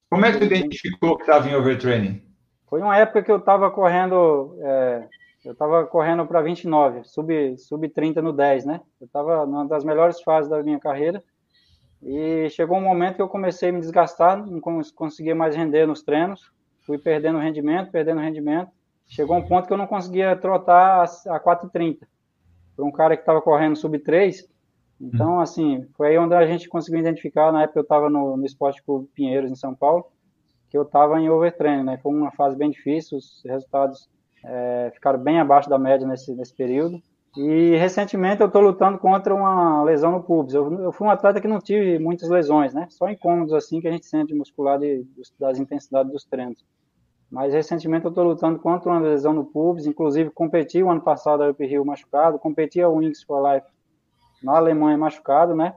Como é que tu identificou que estava em overtraining? Foi uma época que eu estava correndo, é, eu estava correndo para 29, sub, sub 30 no 10, né? Eu estava numa das melhores fases da minha carreira. E chegou um momento que eu comecei a me desgastar, não conseguia mais render nos treinos, fui perdendo rendimento, perdendo rendimento. Chegou um ponto que eu não conseguia trotar a 4,30. Para um cara que estava correndo sub 3. Então, hum. assim, foi aí onde a gente conseguiu identificar. Na época eu estava no, no Esporte Clube Pinheiros, em São Paulo que eu estava em overtraining, né? Foi uma fase bem difícil, os resultados é, ficaram bem abaixo da média nesse, nesse período. E recentemente eu estou lutando contra uma lesão no pubis. Eu, eu, fui um atleta que não tive muitas lesões, né? Só incômodos assim que a gente sente muscular de, das intensidades dos treinos. Mas recentemente eu estou lutando contra uma lesão no pubis. Inclusive competi o ano passado a Rio machucado, competi a Wings for Life na Alemanha machucado, né?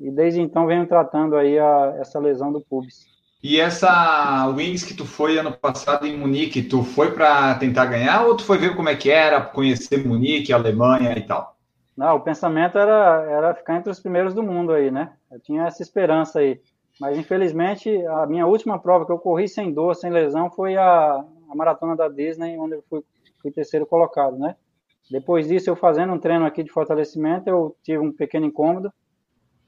E desde então venho tratando aí a, essa lesão do pubis. E essa Wings que tu foi ano passado em Munique, tu foi para tentar ganhar ou tu foi ver como é que era, conhecer Munique, Alemanha e tal? Não, o pensamento era, era ficar entre os primeiros do mundo aí, né? Eu tinha essa esperança aí. Mas infelizmente a minha última prova que eu corri sem dor, sem lesão, foi a, a maratona da Disney, onde eu fui, fui terceiro colocado, né? Depois disso, eu fazendo um treino aqui de fortalecimento, eu tive um pequeno incômodo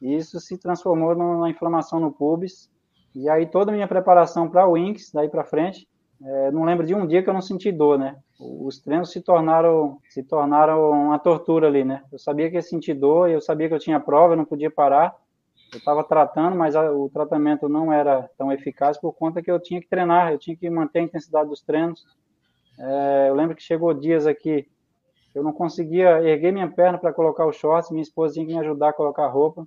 e isso se transformou numa inflamação no pubis e aí toda a minha preparação para o Wings, daí para frente, é, não lembro de um dia que eu não senti dor, né? Os treinos se tornaram se tornaram uma tortura ali, né? Eu sabia que ia sentir dor, eu sabia que eu tinha prova, eu não podia parar. Eu estava tratando, mas a, o tratamento não era tão eficaz por conta que eu tinha que treinar, eu tinha que manter a intensidade dos treinos. É, eu lembro que chegou dias aqui eu não conseguia erguer minha perna para colocar o shorts, minha esposa tinha que me ajudar a colocar a roupa.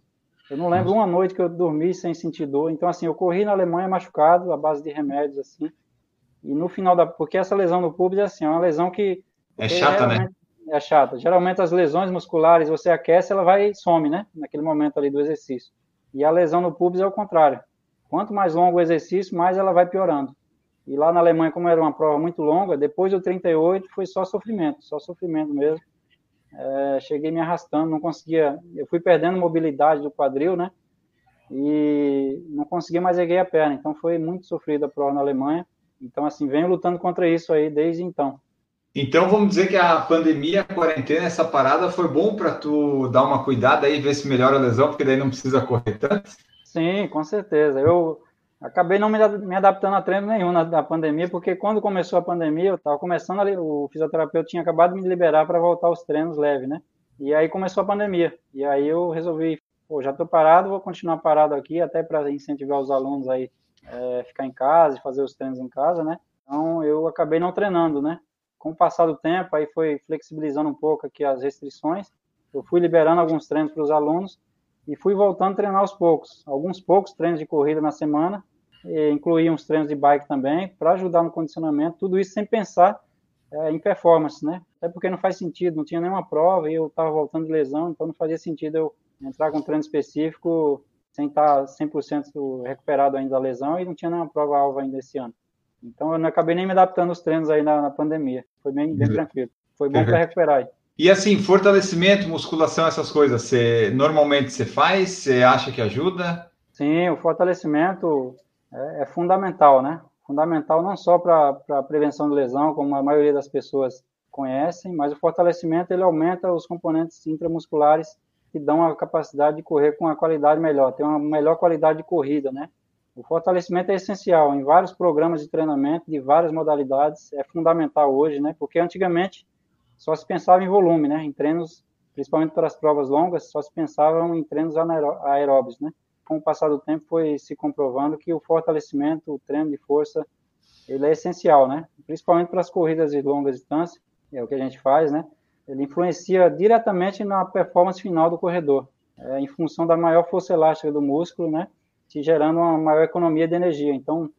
Eu não lembro uma noite que eu dormi sem sentir dor. Então, assim, eu corri na Alemanha machucado, à base de remédios, assim. E no final da. Porque essa lesão no pubis é assim, é uma lesão que. É chata, né? É chata. Geralmente as lesões musculares, você aquece, ela vai e some, né? Naquele momento ali do exercício. E a lesão no pubis é o contrário. Quanto mais longo o exercício, mais ela vai piorando. E lá na Alemanha, como era uma prova muito longa, depois do 38 foi só sofrimento, só sofrimento mesmo é, cheguei me arrastando, não conseguia, eu fui perdendo mobilidade do quadril, né? E não conseguia mais erguer a perna, então foi muito sofrido a prova na Alemanha. Então, assim, venho lutando contra isso aí desde então. Então, vamos dizer que a pandemia, a quarentena, essa parada foi bom para tu dar uma cuidada aí, ver se melhora a lesão, porque daí não precisa correr tanto? Sim, com certeza. Eu, Acabei não me adaptando a treino nenhum na, na pandemia, porque quando começou a pandemia, eu estava começando ali, o fisioterapeuta tinha acabado de me liberar para voltar aos treinos leve, né? E aí começou a pandemia. E aí eu resolvi, pô, já estou parado, vou continuar parado aqui, até para incentivar os alunos aí é, ficar em casa e fazer os treinos em casa, né? Então eu acabei não treinando, né? Com o passar do tempo, aí foi flexibilizando um pouco aqui as restrições. Eu fui liberando alguns treinos para os alunos e fui voltando a treinar aos poucos. Alguns poucos treinos de corrida na semana incluir uns treinos de bike também, para ajudar no condicionamento, tudo isso sem pensar é, em performance, né? Até porque não faz sentido, não tinha nenhuma prova e eu estava voltando de lesão, então não fazia sentido eu entrar com um treino específico sem estar 100% recuperado ainda da lesão e não tinha nenhuma prova alva ainda esse ano. Então eu não acabei nem me adaptando aos treinos aí na, na pandemia. Foi bem, bem uhum. tranquilo. Foi bom para recuperar aí. E assim, fortalecimento, musculação, essas coisas, você normalmente você faz? Você acha que ajuda? Sim, o fortalecimento é, é fundamental, né? Fundamental não só para a prevenção de lesão, como a maioria das pessoas conhecem, mas o fortalecimento ele aumenta os componentes intramusculares que dão a capacidade de correr com uma qualidade melhor, ter uma melhor qualidade de corrida, né? O fortalecimento é essencial em vários programas de treinamento de várias modalidades, é fundamental hoje, né? Porque antigamente só se pensava em volume, né? Em treinos, principalmente para as provas longas, só se pensava em treinos aeróbicos, né? Com o passar do tempo foi se comprovando que o fortalecimento, o treino de força, ele é essencial, né? Principalmente para as corridas de longa distância, é o que a gente faz, né? ele influencia diretamente na performance final do corredor, é, em função da maior força elástica do músculo, né, te gerando uma maior economia de energia. Então,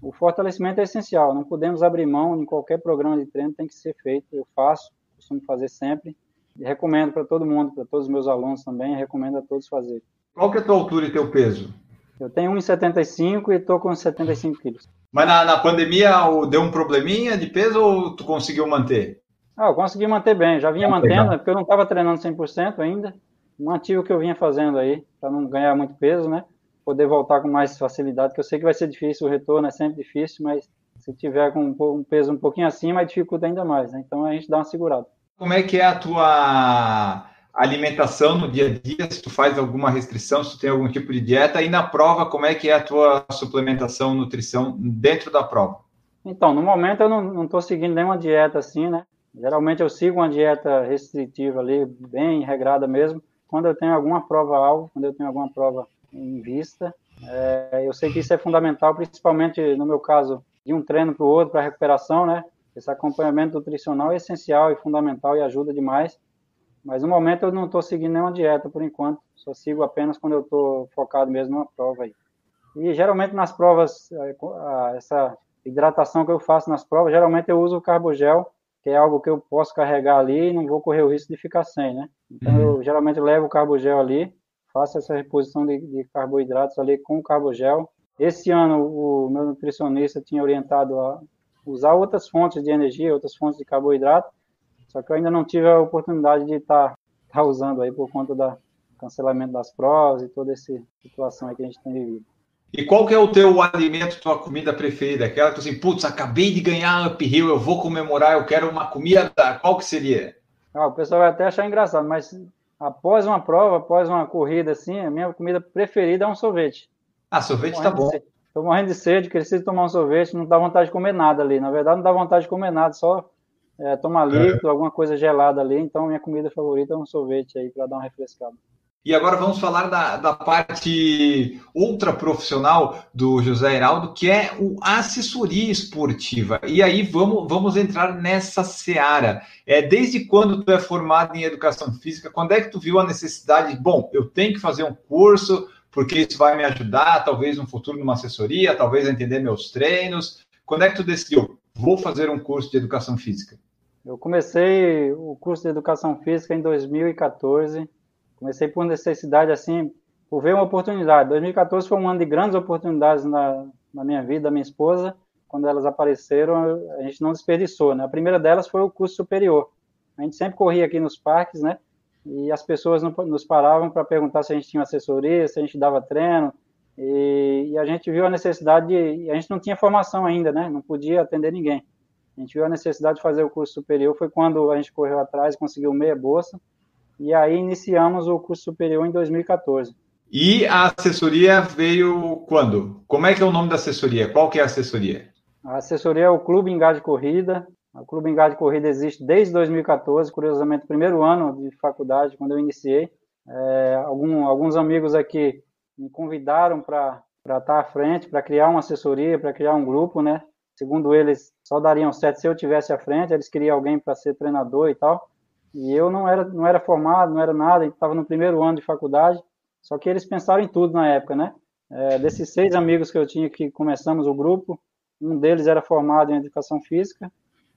o fortalecimento é essencial, não podemos abrir mão em qualquer programa de treino, tem que ser feito. Eu faço, costumo fazer sempre, e recomendo para todo mundo, para todos os meus alunos também, recomendo a todos fazer. Qual que é a tua altura e teu peso? Eu tenho 1,75 e estou com 75 quilos. Mas na, na pandemia deu um probleminha de peso ou tu conseguiu manter? Ah, eu consegui manter bem, já vinha mantendo, porque eu não estava treinando 100% ainda, mantive o que eu vinha fazendo aí, para não ganhar muito peso, né? Poder voltar com mais facilidade, que eu sei que vai ser difícil, o retorno é sempre difícil, mas se tiver com um peso um pouquinho acima, dificulta ainda mais, né? Então a gente dá uma segurada. Como é que é a tua alimentação no dia a dia, se tu faz alguma restrição, se tu tem algum tipo de dieta, e na prova, como é que é a tua suplementação, nutrição dentro da prova? Então, no momento eu não estou seguindo nenhuma dieta assim, né? Geralmente eu sigo uma dieta restritiva ali, bem regrada mesmo. Quando eu tenho alguma prova-alvo, quando eu tenho alguma prova em vista, é, eu sei que isso é fundamental, principalmente no meu caso, de um treino para o outro, para recuperação, né? Esse acompanhamento nutricional é essencial e fundamental e ajuda demais. Mas no momento eu não estou seguindo nenhuma dieta por enquanto, só sigo apenas quando eu estou focado mesmo numa prova aí. E geralmente nas provas, é, essa hidratação que eu faço nas provas, geralmente eu uso o carbogel que é algo que eu posso carregar ali e não vou correr o risco de ficar sem, né? Então, uhum. eu geralmente levo o carbogel ali, faço essa reposição de, de, carboidratos ali com o carbogel. Esse ano, o meu nutricionista tinha orientado a usar outras fontes de energia, outras fontes de carboidrato, só que eu ainda não tive a oportunidade de estar tá, tá usando aí por conta do cancelamento das provas e toda essa situação aí que a gente tem vivido. E qual que é o teu alimento, tua comida preferida? Aquela que assim, putz, acabei de ganhar uphill, eu vou comemorar, eu quero uma comida, qual que seria? Ah, o pessoal vai até achar engraçado, mas após uma prova, após uma corrida assim, a minha comida preferida é um sorvete. Ah, sorvete tá bom. Estou morrendo de sede, preciso tomar um sorvete, não dá vontade de comer nada ali. Na verdade, não dá vontade de comer nada, só é, tomar líquido, é. alguma coisa gelada ali. Então, minha comida favorita é um sorvete aí para dar uma refrescada. E agora vamos falar da, da parte ultra profissional do José Heraldo, que é o assessoria esportiva. E aí vamos, vamos entrar nessa seara. É, desde quando tu é formado em educação física, quando é que tu viu a necessidade de, bom, eu tenho que fazer um curso, porque isso vai me ajudar, talvez no futuro numa assessoria, talvez a entender meus treinos. Quando é que tu decidiu, vou fazer um curso de educação física? Eu comecei o curso de educação física em 2014 Comecei por necessidade, assim, por ver uma oportunidade. 2014 foi um ano de grandes oportunidades na, na minha vida, da minha esposa. Quando elas apareceram, a gente não desperdiçou, né? A primeira delas foi o curso superior. A gente sempre corria aqui nos parques, né? E as pessoas nos paravam para perguntar se a gente tinha assessoria, se a gente dava treino. E, e a gente viu a necessidade de. A gente não tinha formação ainda, né? Não podia atender ninguém. A gente viu a necessidade de fazer o curso superior. Foi quando a gente correu atrás e conseguiu meia bolsa e aí iniciamos o curso superior em 2014. E a assessoria veio quando? Como é que é o nome da assessoria? Qual que é a assessoria? A assessoria é o Clube Engá de Corrida. O Clube Engá de Corrida existe desde 2014, curiosamente, primeiro ano de faculdade, quando eu iniciei. É, algum, alguns amigos aqui me convidaram para estar à frente, para criar uma assessoria, para criar um grupo, né? Segundo eles, só dariam certo se eu tivesse à frente, eles queriam alguém para ser treinador e tal. E eu não era, não era formado, não era nada, estava no primeiro ano de faculdade, só que eles pensaram em tudo na época, né? É, desses seis amigos que eu tinha que começamos o grupo, um deles era formado em educação física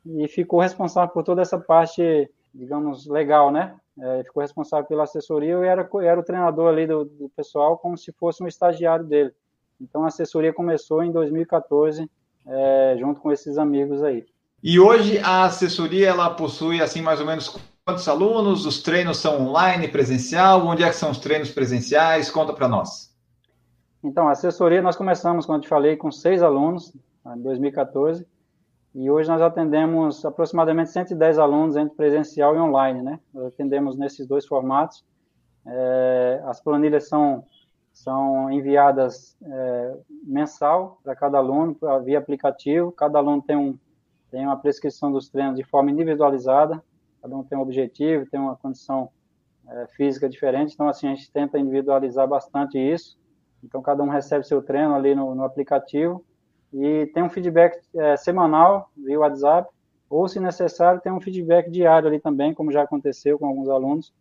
e ficou responsável por toda essa parte digamos, legal, né? É, ficou responsável pela assessoria, eu era, era o treinador ali do, do, pessoal como se fosse um estagiário dele. Então a assessoria começou em 2014, é, junto com esses amigos aí. E hoje a assessoria ela possui assim mais ou menos quantos alunos? Os treinos são online, presencial? Onde é que são os treinos presenciais? Conta para nós. Então, a assessoria nós começamos, como eu te falei, com seis alunos em 2014 e hoje nós atendemos aproximadamente 110 alunos entre presencial e online, né? Nós atendemos nesses dois formatos. É, as planilhas são são enviadas é, mensal para cada aluno via aplicativo. Cada aluno tem um tem uma prescrição dos treinos de forma individualizada. Cada um tem um objetivo, tem uma condição é, física diferente. Então assim a gente tenta individualizar bastante isso. Então cada um recebe seu treino ali no, no aplicativo e tem um feedback é, semanal via WhatsApp, ou, se necessário, tem um feedback diário ali também, como já aconteceu com alguns alunos.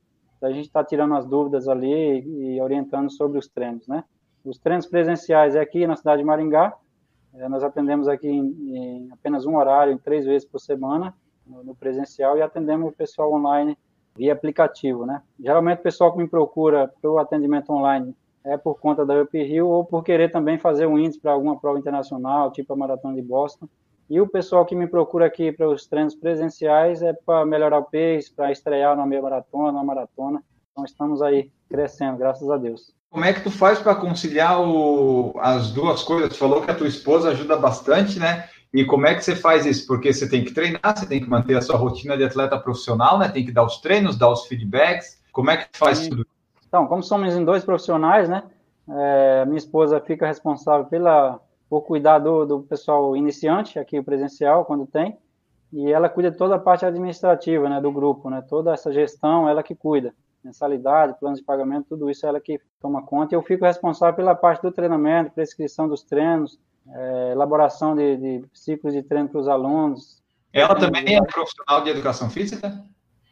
A gente está tirando as dúvidas ali e, orientando sobre os treinos, né? Os treinos presenciais é aqui na cidade de Maringá. É, nós atendemos aqui em, em, apenas um horário, três vezes por semana, no, no presencial, e atendemos o pessoal online via aplicativo, né? Geralmente o pessoal que me procura para o atendimento online é por conta da Up Hill ou por querer também fazer um índice para alguma prova internacional, tipo a Maratona de Boston. E o pessoal que me procura aqui para os treinos presenciais é para melhorar o pace, para estrear na meia maratona, na maratona. Então estamos aí crescendo, graças a Deus. Como é que tu faz para conciliar o, as duas coisas? Tu falou que a tua esposa ajuda bastante, né? E como é que você faz isso? Porque você tem que treinar, você tem que manter a sua rotina de atleta profissional, né? Tem que dar os treinos, dar os feedbacks. Como é que faz Sim. tudo então, como somos em dois profissionais, né? É, minha esposa fica responsável pela, por cuidar do, do pessoal iniciante, aqui o presencial, quando tem, e ela cuida de toda a parte administrativa, né, do grupo, né? Toda essa gestão, ela que cuida. Mensalidade, planos de pagamento, tudo isso é ela que toma conta. E eu fico responsável pela parte do treinamento, prescrição dos treinos, é, elaboração de, de ciclos de treino para os alunos. Ela também é profissional de educação física?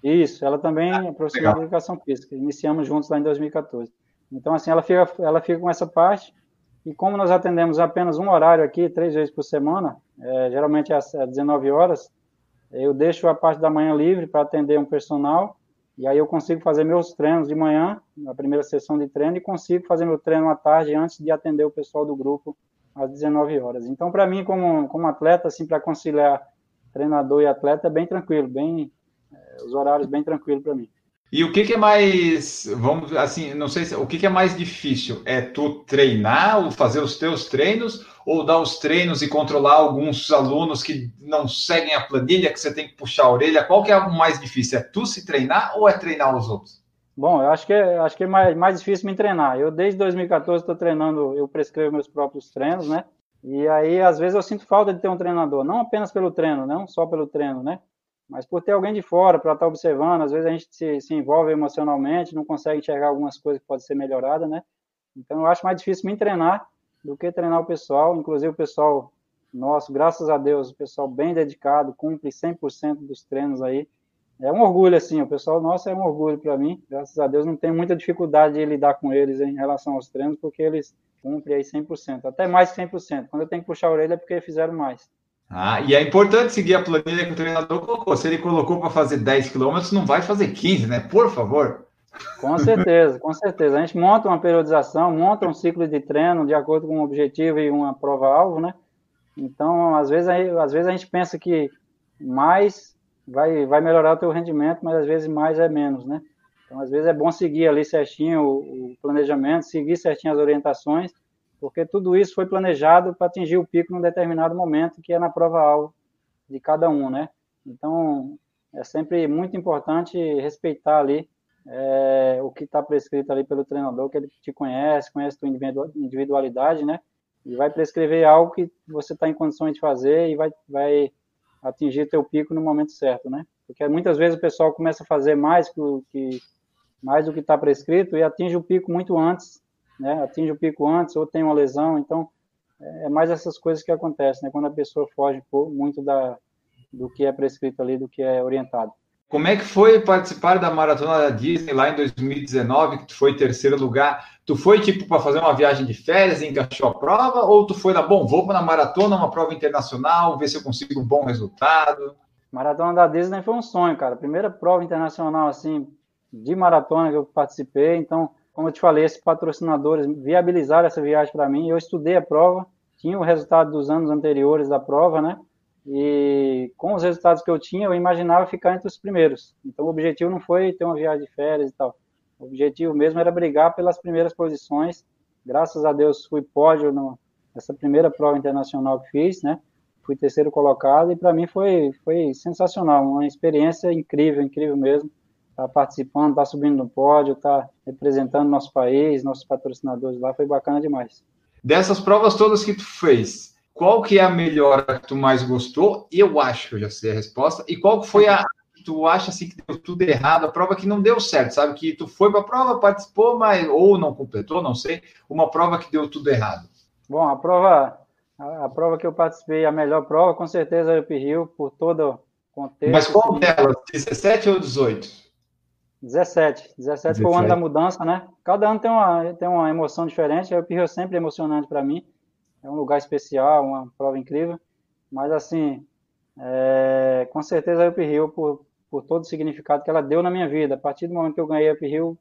Isso, ela também ah, é profissional de educação física. Iniciamos juntos lá em 2014. Então, assim, ela fica, ela fica com essa parte. E como nós atendemos apenas um horário aqui, três vezes por semana, é, geralmente às 19 horas, eu deixo a parte da manhã livre para atender um personal. E aí eu consigo fazer meus treinos de manhã, na primeira sessão de treino, e consigo fazer meu treino à tarde antes de atender o pessoal do grupo às 19 horas. Então, para mim, como, como atleta, assim, para conciliar treinador e atleta, é bem tranquilo, bem os horários bem tranquilo para mim. E o que, que, é mais, vamos assim, não sei se, o que, que, é mais difícil? É tu treinar, ou fazer os teus treinos, ou dar os treinos e controlar alguns alunos que não seguem a planilha, que você tem que puxar a orelha? Qual que é o mais difícil? É tu se treinar ou é treinar os outros? Bom, eu acho que é, acho que é mais, mais difícil me treinar. Eu, desde 2014, estou treinando, eu prescrevo meus próprios treinos, né? E aí, às vezes, eu sinto falta de ter um treinador, não apenas pelo treino, não só pelo treino, né? Mas por ter alguém de fora para estar tá observando, às vezes a gente se, se, envolve emocionalmente, não consegue enxergar algumas coisas que podem ser melhoradas, né? Então eu acho mais difícil me treinar do que treinar o pessoal, inclusive o pessoal nosso, graças a Deus, o pessoal bem dedicado, cumpre 100% dos treinos aí. É um orgulho, assim, o pessoal nosso é um orgulho para mim, graças a Deus, não tenho muita dificuldade de lidar com eles em relação aos treinos, porque eles cumprem aí 100%, até mais que 100%. Quando eu tenho que puxar a orelha é porque fizeram mais. Ah, e é importante seguir a planilha que o treinador colocou. Se ele colocou para fazer 10 quilômetros, não vai fazer 15, né? Por favor. Com certeza, com certeza. A gente monta uma periodização, monta um ciclo de treino de acordo com um objetivo e uma prova-alvo, né? Então, às vezes, às vezes a gente pensa que mais vai, vai melhorar o teu rendimento, mas às vezes mais é menos, né? Então, às vezes é bom seguir ali certinho o, o planejamento, seguir certinho as orientações porque tudo isso foi planejado para atingir o pico num determinado momento, que é na prova-alvo de cada um, né? Então, é sempre muito importante respeitar ali é, o que está prescrito ali pelo treinador, que ele te conhece, conhece tua individualidade, né? E vai prescrever algo que você está em condições de fazer e vai, vai atingir teu pico no momento certo, né? Porque muitas vezes o pessoal começa a fazer mais, que, mais do que está prescrito e atinge o pico muito antes né, atinge o pico antes ou tem uma lesão, então é mais essas coisas que acontecem, né, quando a pessoa foge muito da, do que é prescrito ali, do que é orientado. Como é que foi participar da maratona da Disney lá em 2019, que tu foi terceiro lugar? Tu foi tipo para fazer uma viagem de férias e encaixou a prova, ou tu foi na bom, vou para na maratona, uma prova internacional, ver se eu consigo um bom resultado? Maratona da Disney foi um sonho, cara. Primeira prova internacional, assim, de maratona que eu participei. Então, como eu te falei, esses patrocinadores viabilizaram essa viagem para mim. Eu estudei a prova, tinha o resultado dos anos anteriores da prova, né? E com os resultados que eu tinha, eu imaginava ficar entre os primeiros. Então, o objetivo não foi ter uma viagem de férias e tal. O objetivo mesmo era brigar pelas primeiras posições. Graças a Deus, fui pódio no, nessa primeira prova internacional que fiz, né? Fui terceiro colocado e para mim foi, foi sensacional, uma experiência incrível, incrível mesmo. Tá participando, tá subindo no pódio, tá representando nosso país, nossos patrocinadores lá, foi bacana demais. Dessas provas todas que tu fez, qual que é a melhor que tu mais gostou? Eu acho que eu já sei a resposta. E qual foi a que tu acha assim que deu tudo errado, a prova que não deu certo, sabe? Que tu foi para a prova, participou, mas ou não completou, não sei, uma prova que deu tudo errado. Bom, a prova a, a prova que eu participei, a melhor prova, com certeza é o Rio, por todo o contexto. Mas qual delas? 17 ou 18? 17. 17 foi o ano da mudança, né? Cada ano tem uma, tem uma emoção diferente. O Rio é sempre emocionante para mim. É um lugar especial, uma prova incrível. Mas, assim, é, com certeza a Rio, por, por todo o significado que ela deu na minha vida. A partir do momento que eu ganhei a Rio,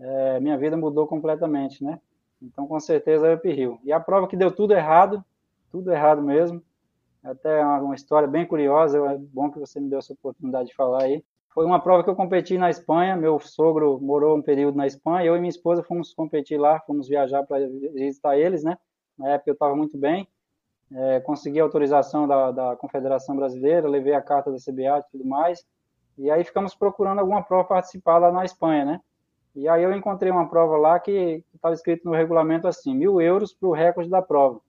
é, minha vida mudou completamente, né? Então, com certeza a Rio. E a prova que deu tudo errado, tudo errado mesmo. Até uma história bem curiosa, é bom que você me deu essa oportunidade de falar aí. Foi uma prova que eu competi na Espanha. Meu sogro morou um período na Espanha. Eu e minha esposa fomos competir lá, fomos viajar para visitar eles, né? Na época eu estava muito bem. É, consegui a autorização da, da, Confederação Brasileira, levei a carta da CBA e tudo mais. E aí ficamos procurando alguma prova participar lá na Espanha, né? E aí eu encontrei uma prova lá que estava escrito no regulamento assim, mil euros para o recorde da prova.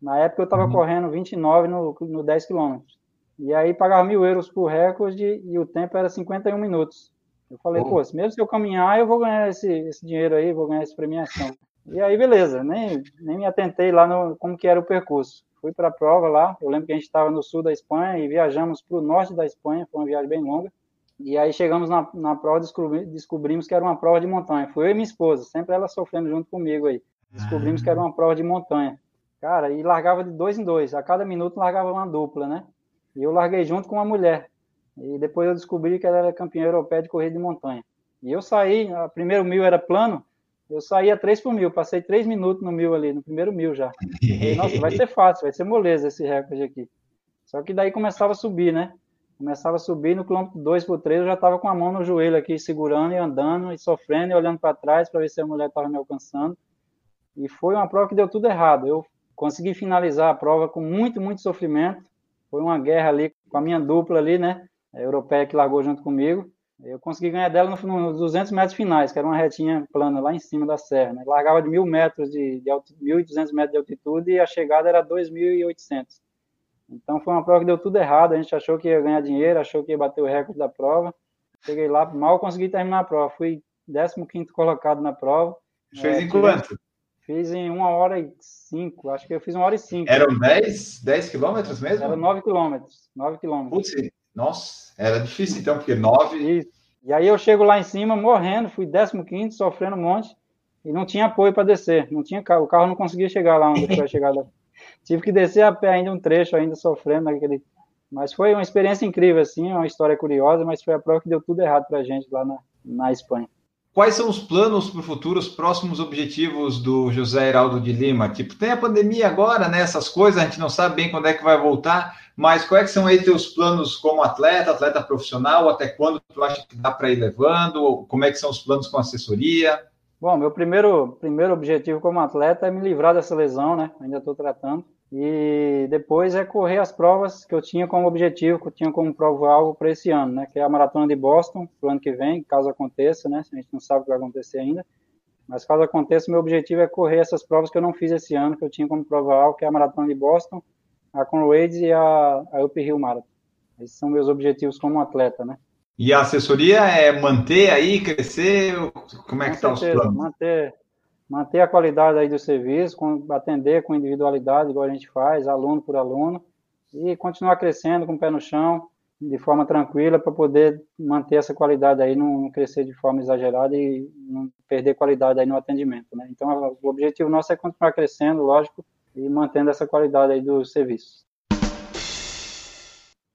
Na época eu estava uhum. correndo 29 no, no 10 quilômetros. E aí pagava mil euros por recorde e o tempo era 51 minutos. Eu falei, oh. pô, mesmo se eu caminhar, eu vou ganhar esse, esse dinheiro aí, vou ganhar essa premiação. E aí, beleza, nem, nem me atentei lá no como que era o percurso. Fui para a prova lá, eu lembro que a gente estava no sul da Espanha e viajamos para o norte da Espanha, foi uma viagem bem longa. E aí chegamos na, na prova, descobri, descobrimos que era uma prova de montanha. Foi eu e minha esposa, sempre ela sofrendo junto comigo aí. Descobrimos que era uma prova de montanha. Cara, e largava de dois em dois. A cada minuto largava uma dupla, né? E eu larguei junto com uma mulher. E depois eu descobri que ela era campeã europeia de corrida de montanha. E eu saí, o primeiro mil era plano, eu saí a três por mil, passei três minutos no mil ali, no primeiro mil já. E, nossa, vai ser fácil, vai ser moleza esse recorde aqui. Só que daí começava a subir, né? Começava a subir, no quilômetro 2 por 3 eu já estava com a mão no joelho aqui, segurando e andando, e sofrendo, e olhando para trás para ver se a mulher estava me alcançando. E foi uma prova que deu tudo errado. Eu consegui finalizar a prova com muito, muito sofrimento, foi uma guerra ali com a minha dupla ali, né? A europeia que largou junto comigo. Eu consegui ganhar dela nos no 200 metros finais, que era uma retinha plana lá em cima da serra. Né? Largava de 1.000 metros de, de 1.200 metros de altitude e a chegada era 2.800. Então foi uma prova que deu tudo errado. A gente achou que ia ganhar dinheiro, achou que ia bater o recorde da prova. Cheguei lá, mal consegui terminar a prova. Fui 15 colocado na prova. Fez é, em quanto? Fiz em uma hora e cinco, acho que eu fiz uma hora e cinco. Eram 10, 10 quilômetros mesmo? Era 9 quilômetros, 9 quilômetros. Putz, nossa, era difícil então, porque 9... Isso. E aí eu chego lá em cima morrendo, fui 15 sofrendo um monte, e não tinha apoio para descer, não tinha carro, o carro não conseguia chegar lá onde foi chegar lá. Tive que descer a pé ainda um trecho, ainda sofrendo naquele... Mas foi uma experiência incrível, assim, uma história curiosa, mas foi a prova que deu tudo errado para a gente lá na, na Espanha. Quais são os planos para o futuro, os próximos objetivos do José Heraldo de Lima? Tipo, tem a pandemia agora, né? Essas coisas, a gente não sabe bem quando é que vai voltar, mas quais são aí teus planos como atleta, atleta profissional? Até quando tu acha que dá para ir levando? Como é que são os planos com assessoria? Bom, meu primeiro, primeiro objetivo como atleta é me livrar dessa lesão, né? Ainda estou tratando. E depois é correr as provas que eu tinha como objetivo, que eu tinha como prova-alvo para esse ano, né? Que é a Maratona de Boston, para o ano que vem, caso aconteça, né? A gente não sabe o que vai acontecer ainda. Mas caso aconteça, meu objetivo é correr essas provas que eu não fiz esse ano, que eu tinha como prova-alvo, que é a Maratona de Boston, a Conrads e a, a Up Hill Marathon. Esses são meus objetivos como atleta, né? E a assessoria é manter aí, crescer? Como é que estão tá os planos? Manter, manter a qualidade aí do serviço, atender com individualidade, igual a gente faz, aluno por aluno, e continuar crescendo com o pé no chão, de forma tranquila, para poder manter essa qualidade aí, não crescer de forma exagerada e não perder qualidade aí no atendimento, né? Então, o objetivo nosso é continuar crescendo, lógico, e mantendo essa qualidade aí dos serviços.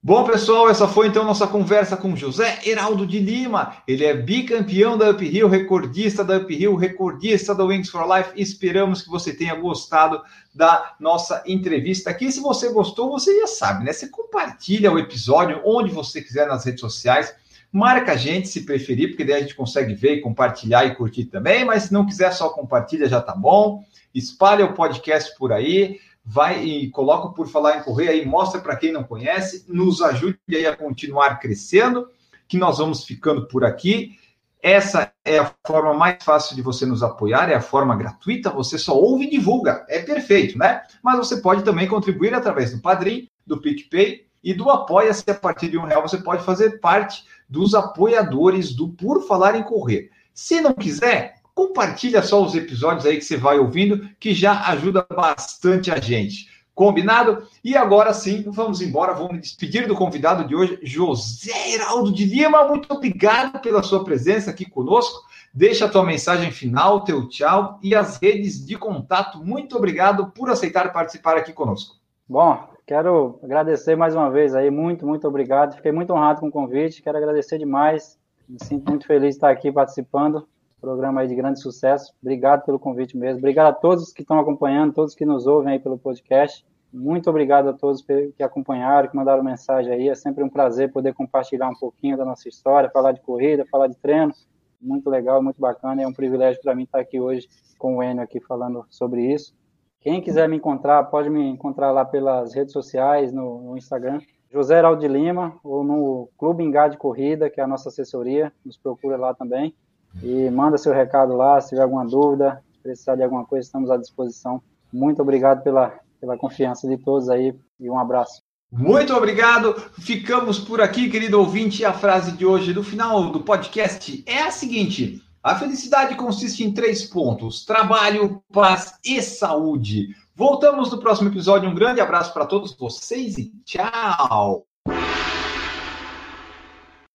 Bom, pessoal, essa foi então nossa conversa com José Heraldo de Lima. Ele é bicampeão da Uphill, recordista da Uphill, recordista da Wings for Life. Esperamos que você tenha gostado da nossa entrevista aqui. Se você gostou, você já sabe, né? Você compartilha o episódio onde você quiser nas redes sociais. Marca a gente se preferir, porque daí a gente consegue ver e compartilhar e curtir também. Mas se não quiser, só compartilha, já tá bom. Espalha o podcast por aí vai e coloca por falar em correr aí, mostra para quem não conhece, nos ajude aí a continuar crescendo, que nós vamos ficando por aqui. Essa é a forma mais fácil de você nos apoiar, é a forma gratuita, você só ouve e divulga, é perfeito, né? Mas você pode também contribuir através do Padrim, do PicPay e do Apoia-se. A partir de um real você pode fazer parte dos apoiadores do Por Falar em Correr. Se não quiser, compartilha só os episódios aí que você vai ouvindo, que já ajuda bastante a gente. Combinado? E agora sim, vamos embora, vamos me despedir do convidado de hoje, José Heraldo de Lima. Muito obrigado pela sua presença aqui conosco. Deixa a tua mensagem final, teu tchau e as redes de contato. Muito obrigado por aceitar participar aqui conosco. Bom, quero agradecer mais uma vez aí, muito, muito obrigado. Fiquei muito honrado com o convite, quero agradecer demais. Me sinto muito feliz de estar aqui participando programa aí de grande sucesso. Obrigado pelo convite mesmo. Obrigado a todos que estão acompanhando, todos que nos ouvem aí pelo podcast. Muito obrigado a todos que acompanharam, que mandaram mensagem aí. É sempre um prazer poder compartilhar um pouquinho da nossa história, falar de corrida, falar de treino. Muito legal, muito bacana. É um privilégio para mim estar aqui hoje com o Enio aqui falando sobre isso. Quem quiser me encontrar, pode me encontrar lá pelas redes sociais, no, no Instagram, José Heraldo de Lima, ou no Clube Engade Corrida, que é a nossa assessoria. Nos procura lá também. E manda seu recado lá, se tiver alguma dúvida, precisar de alguma coisa, estamos à disposição. Muito obrigado pela, pela confiança de todos aí e um abraço. Muito obrigado. Ficamos por aqui, querido ouvinte. A frase de hoje do final do podcast é a seguinte: a felicidade consiste em três pontos: trabalho, paz e saúde. Voltamos no próximo episódio. Um grande abraço para todos vocês e tchau!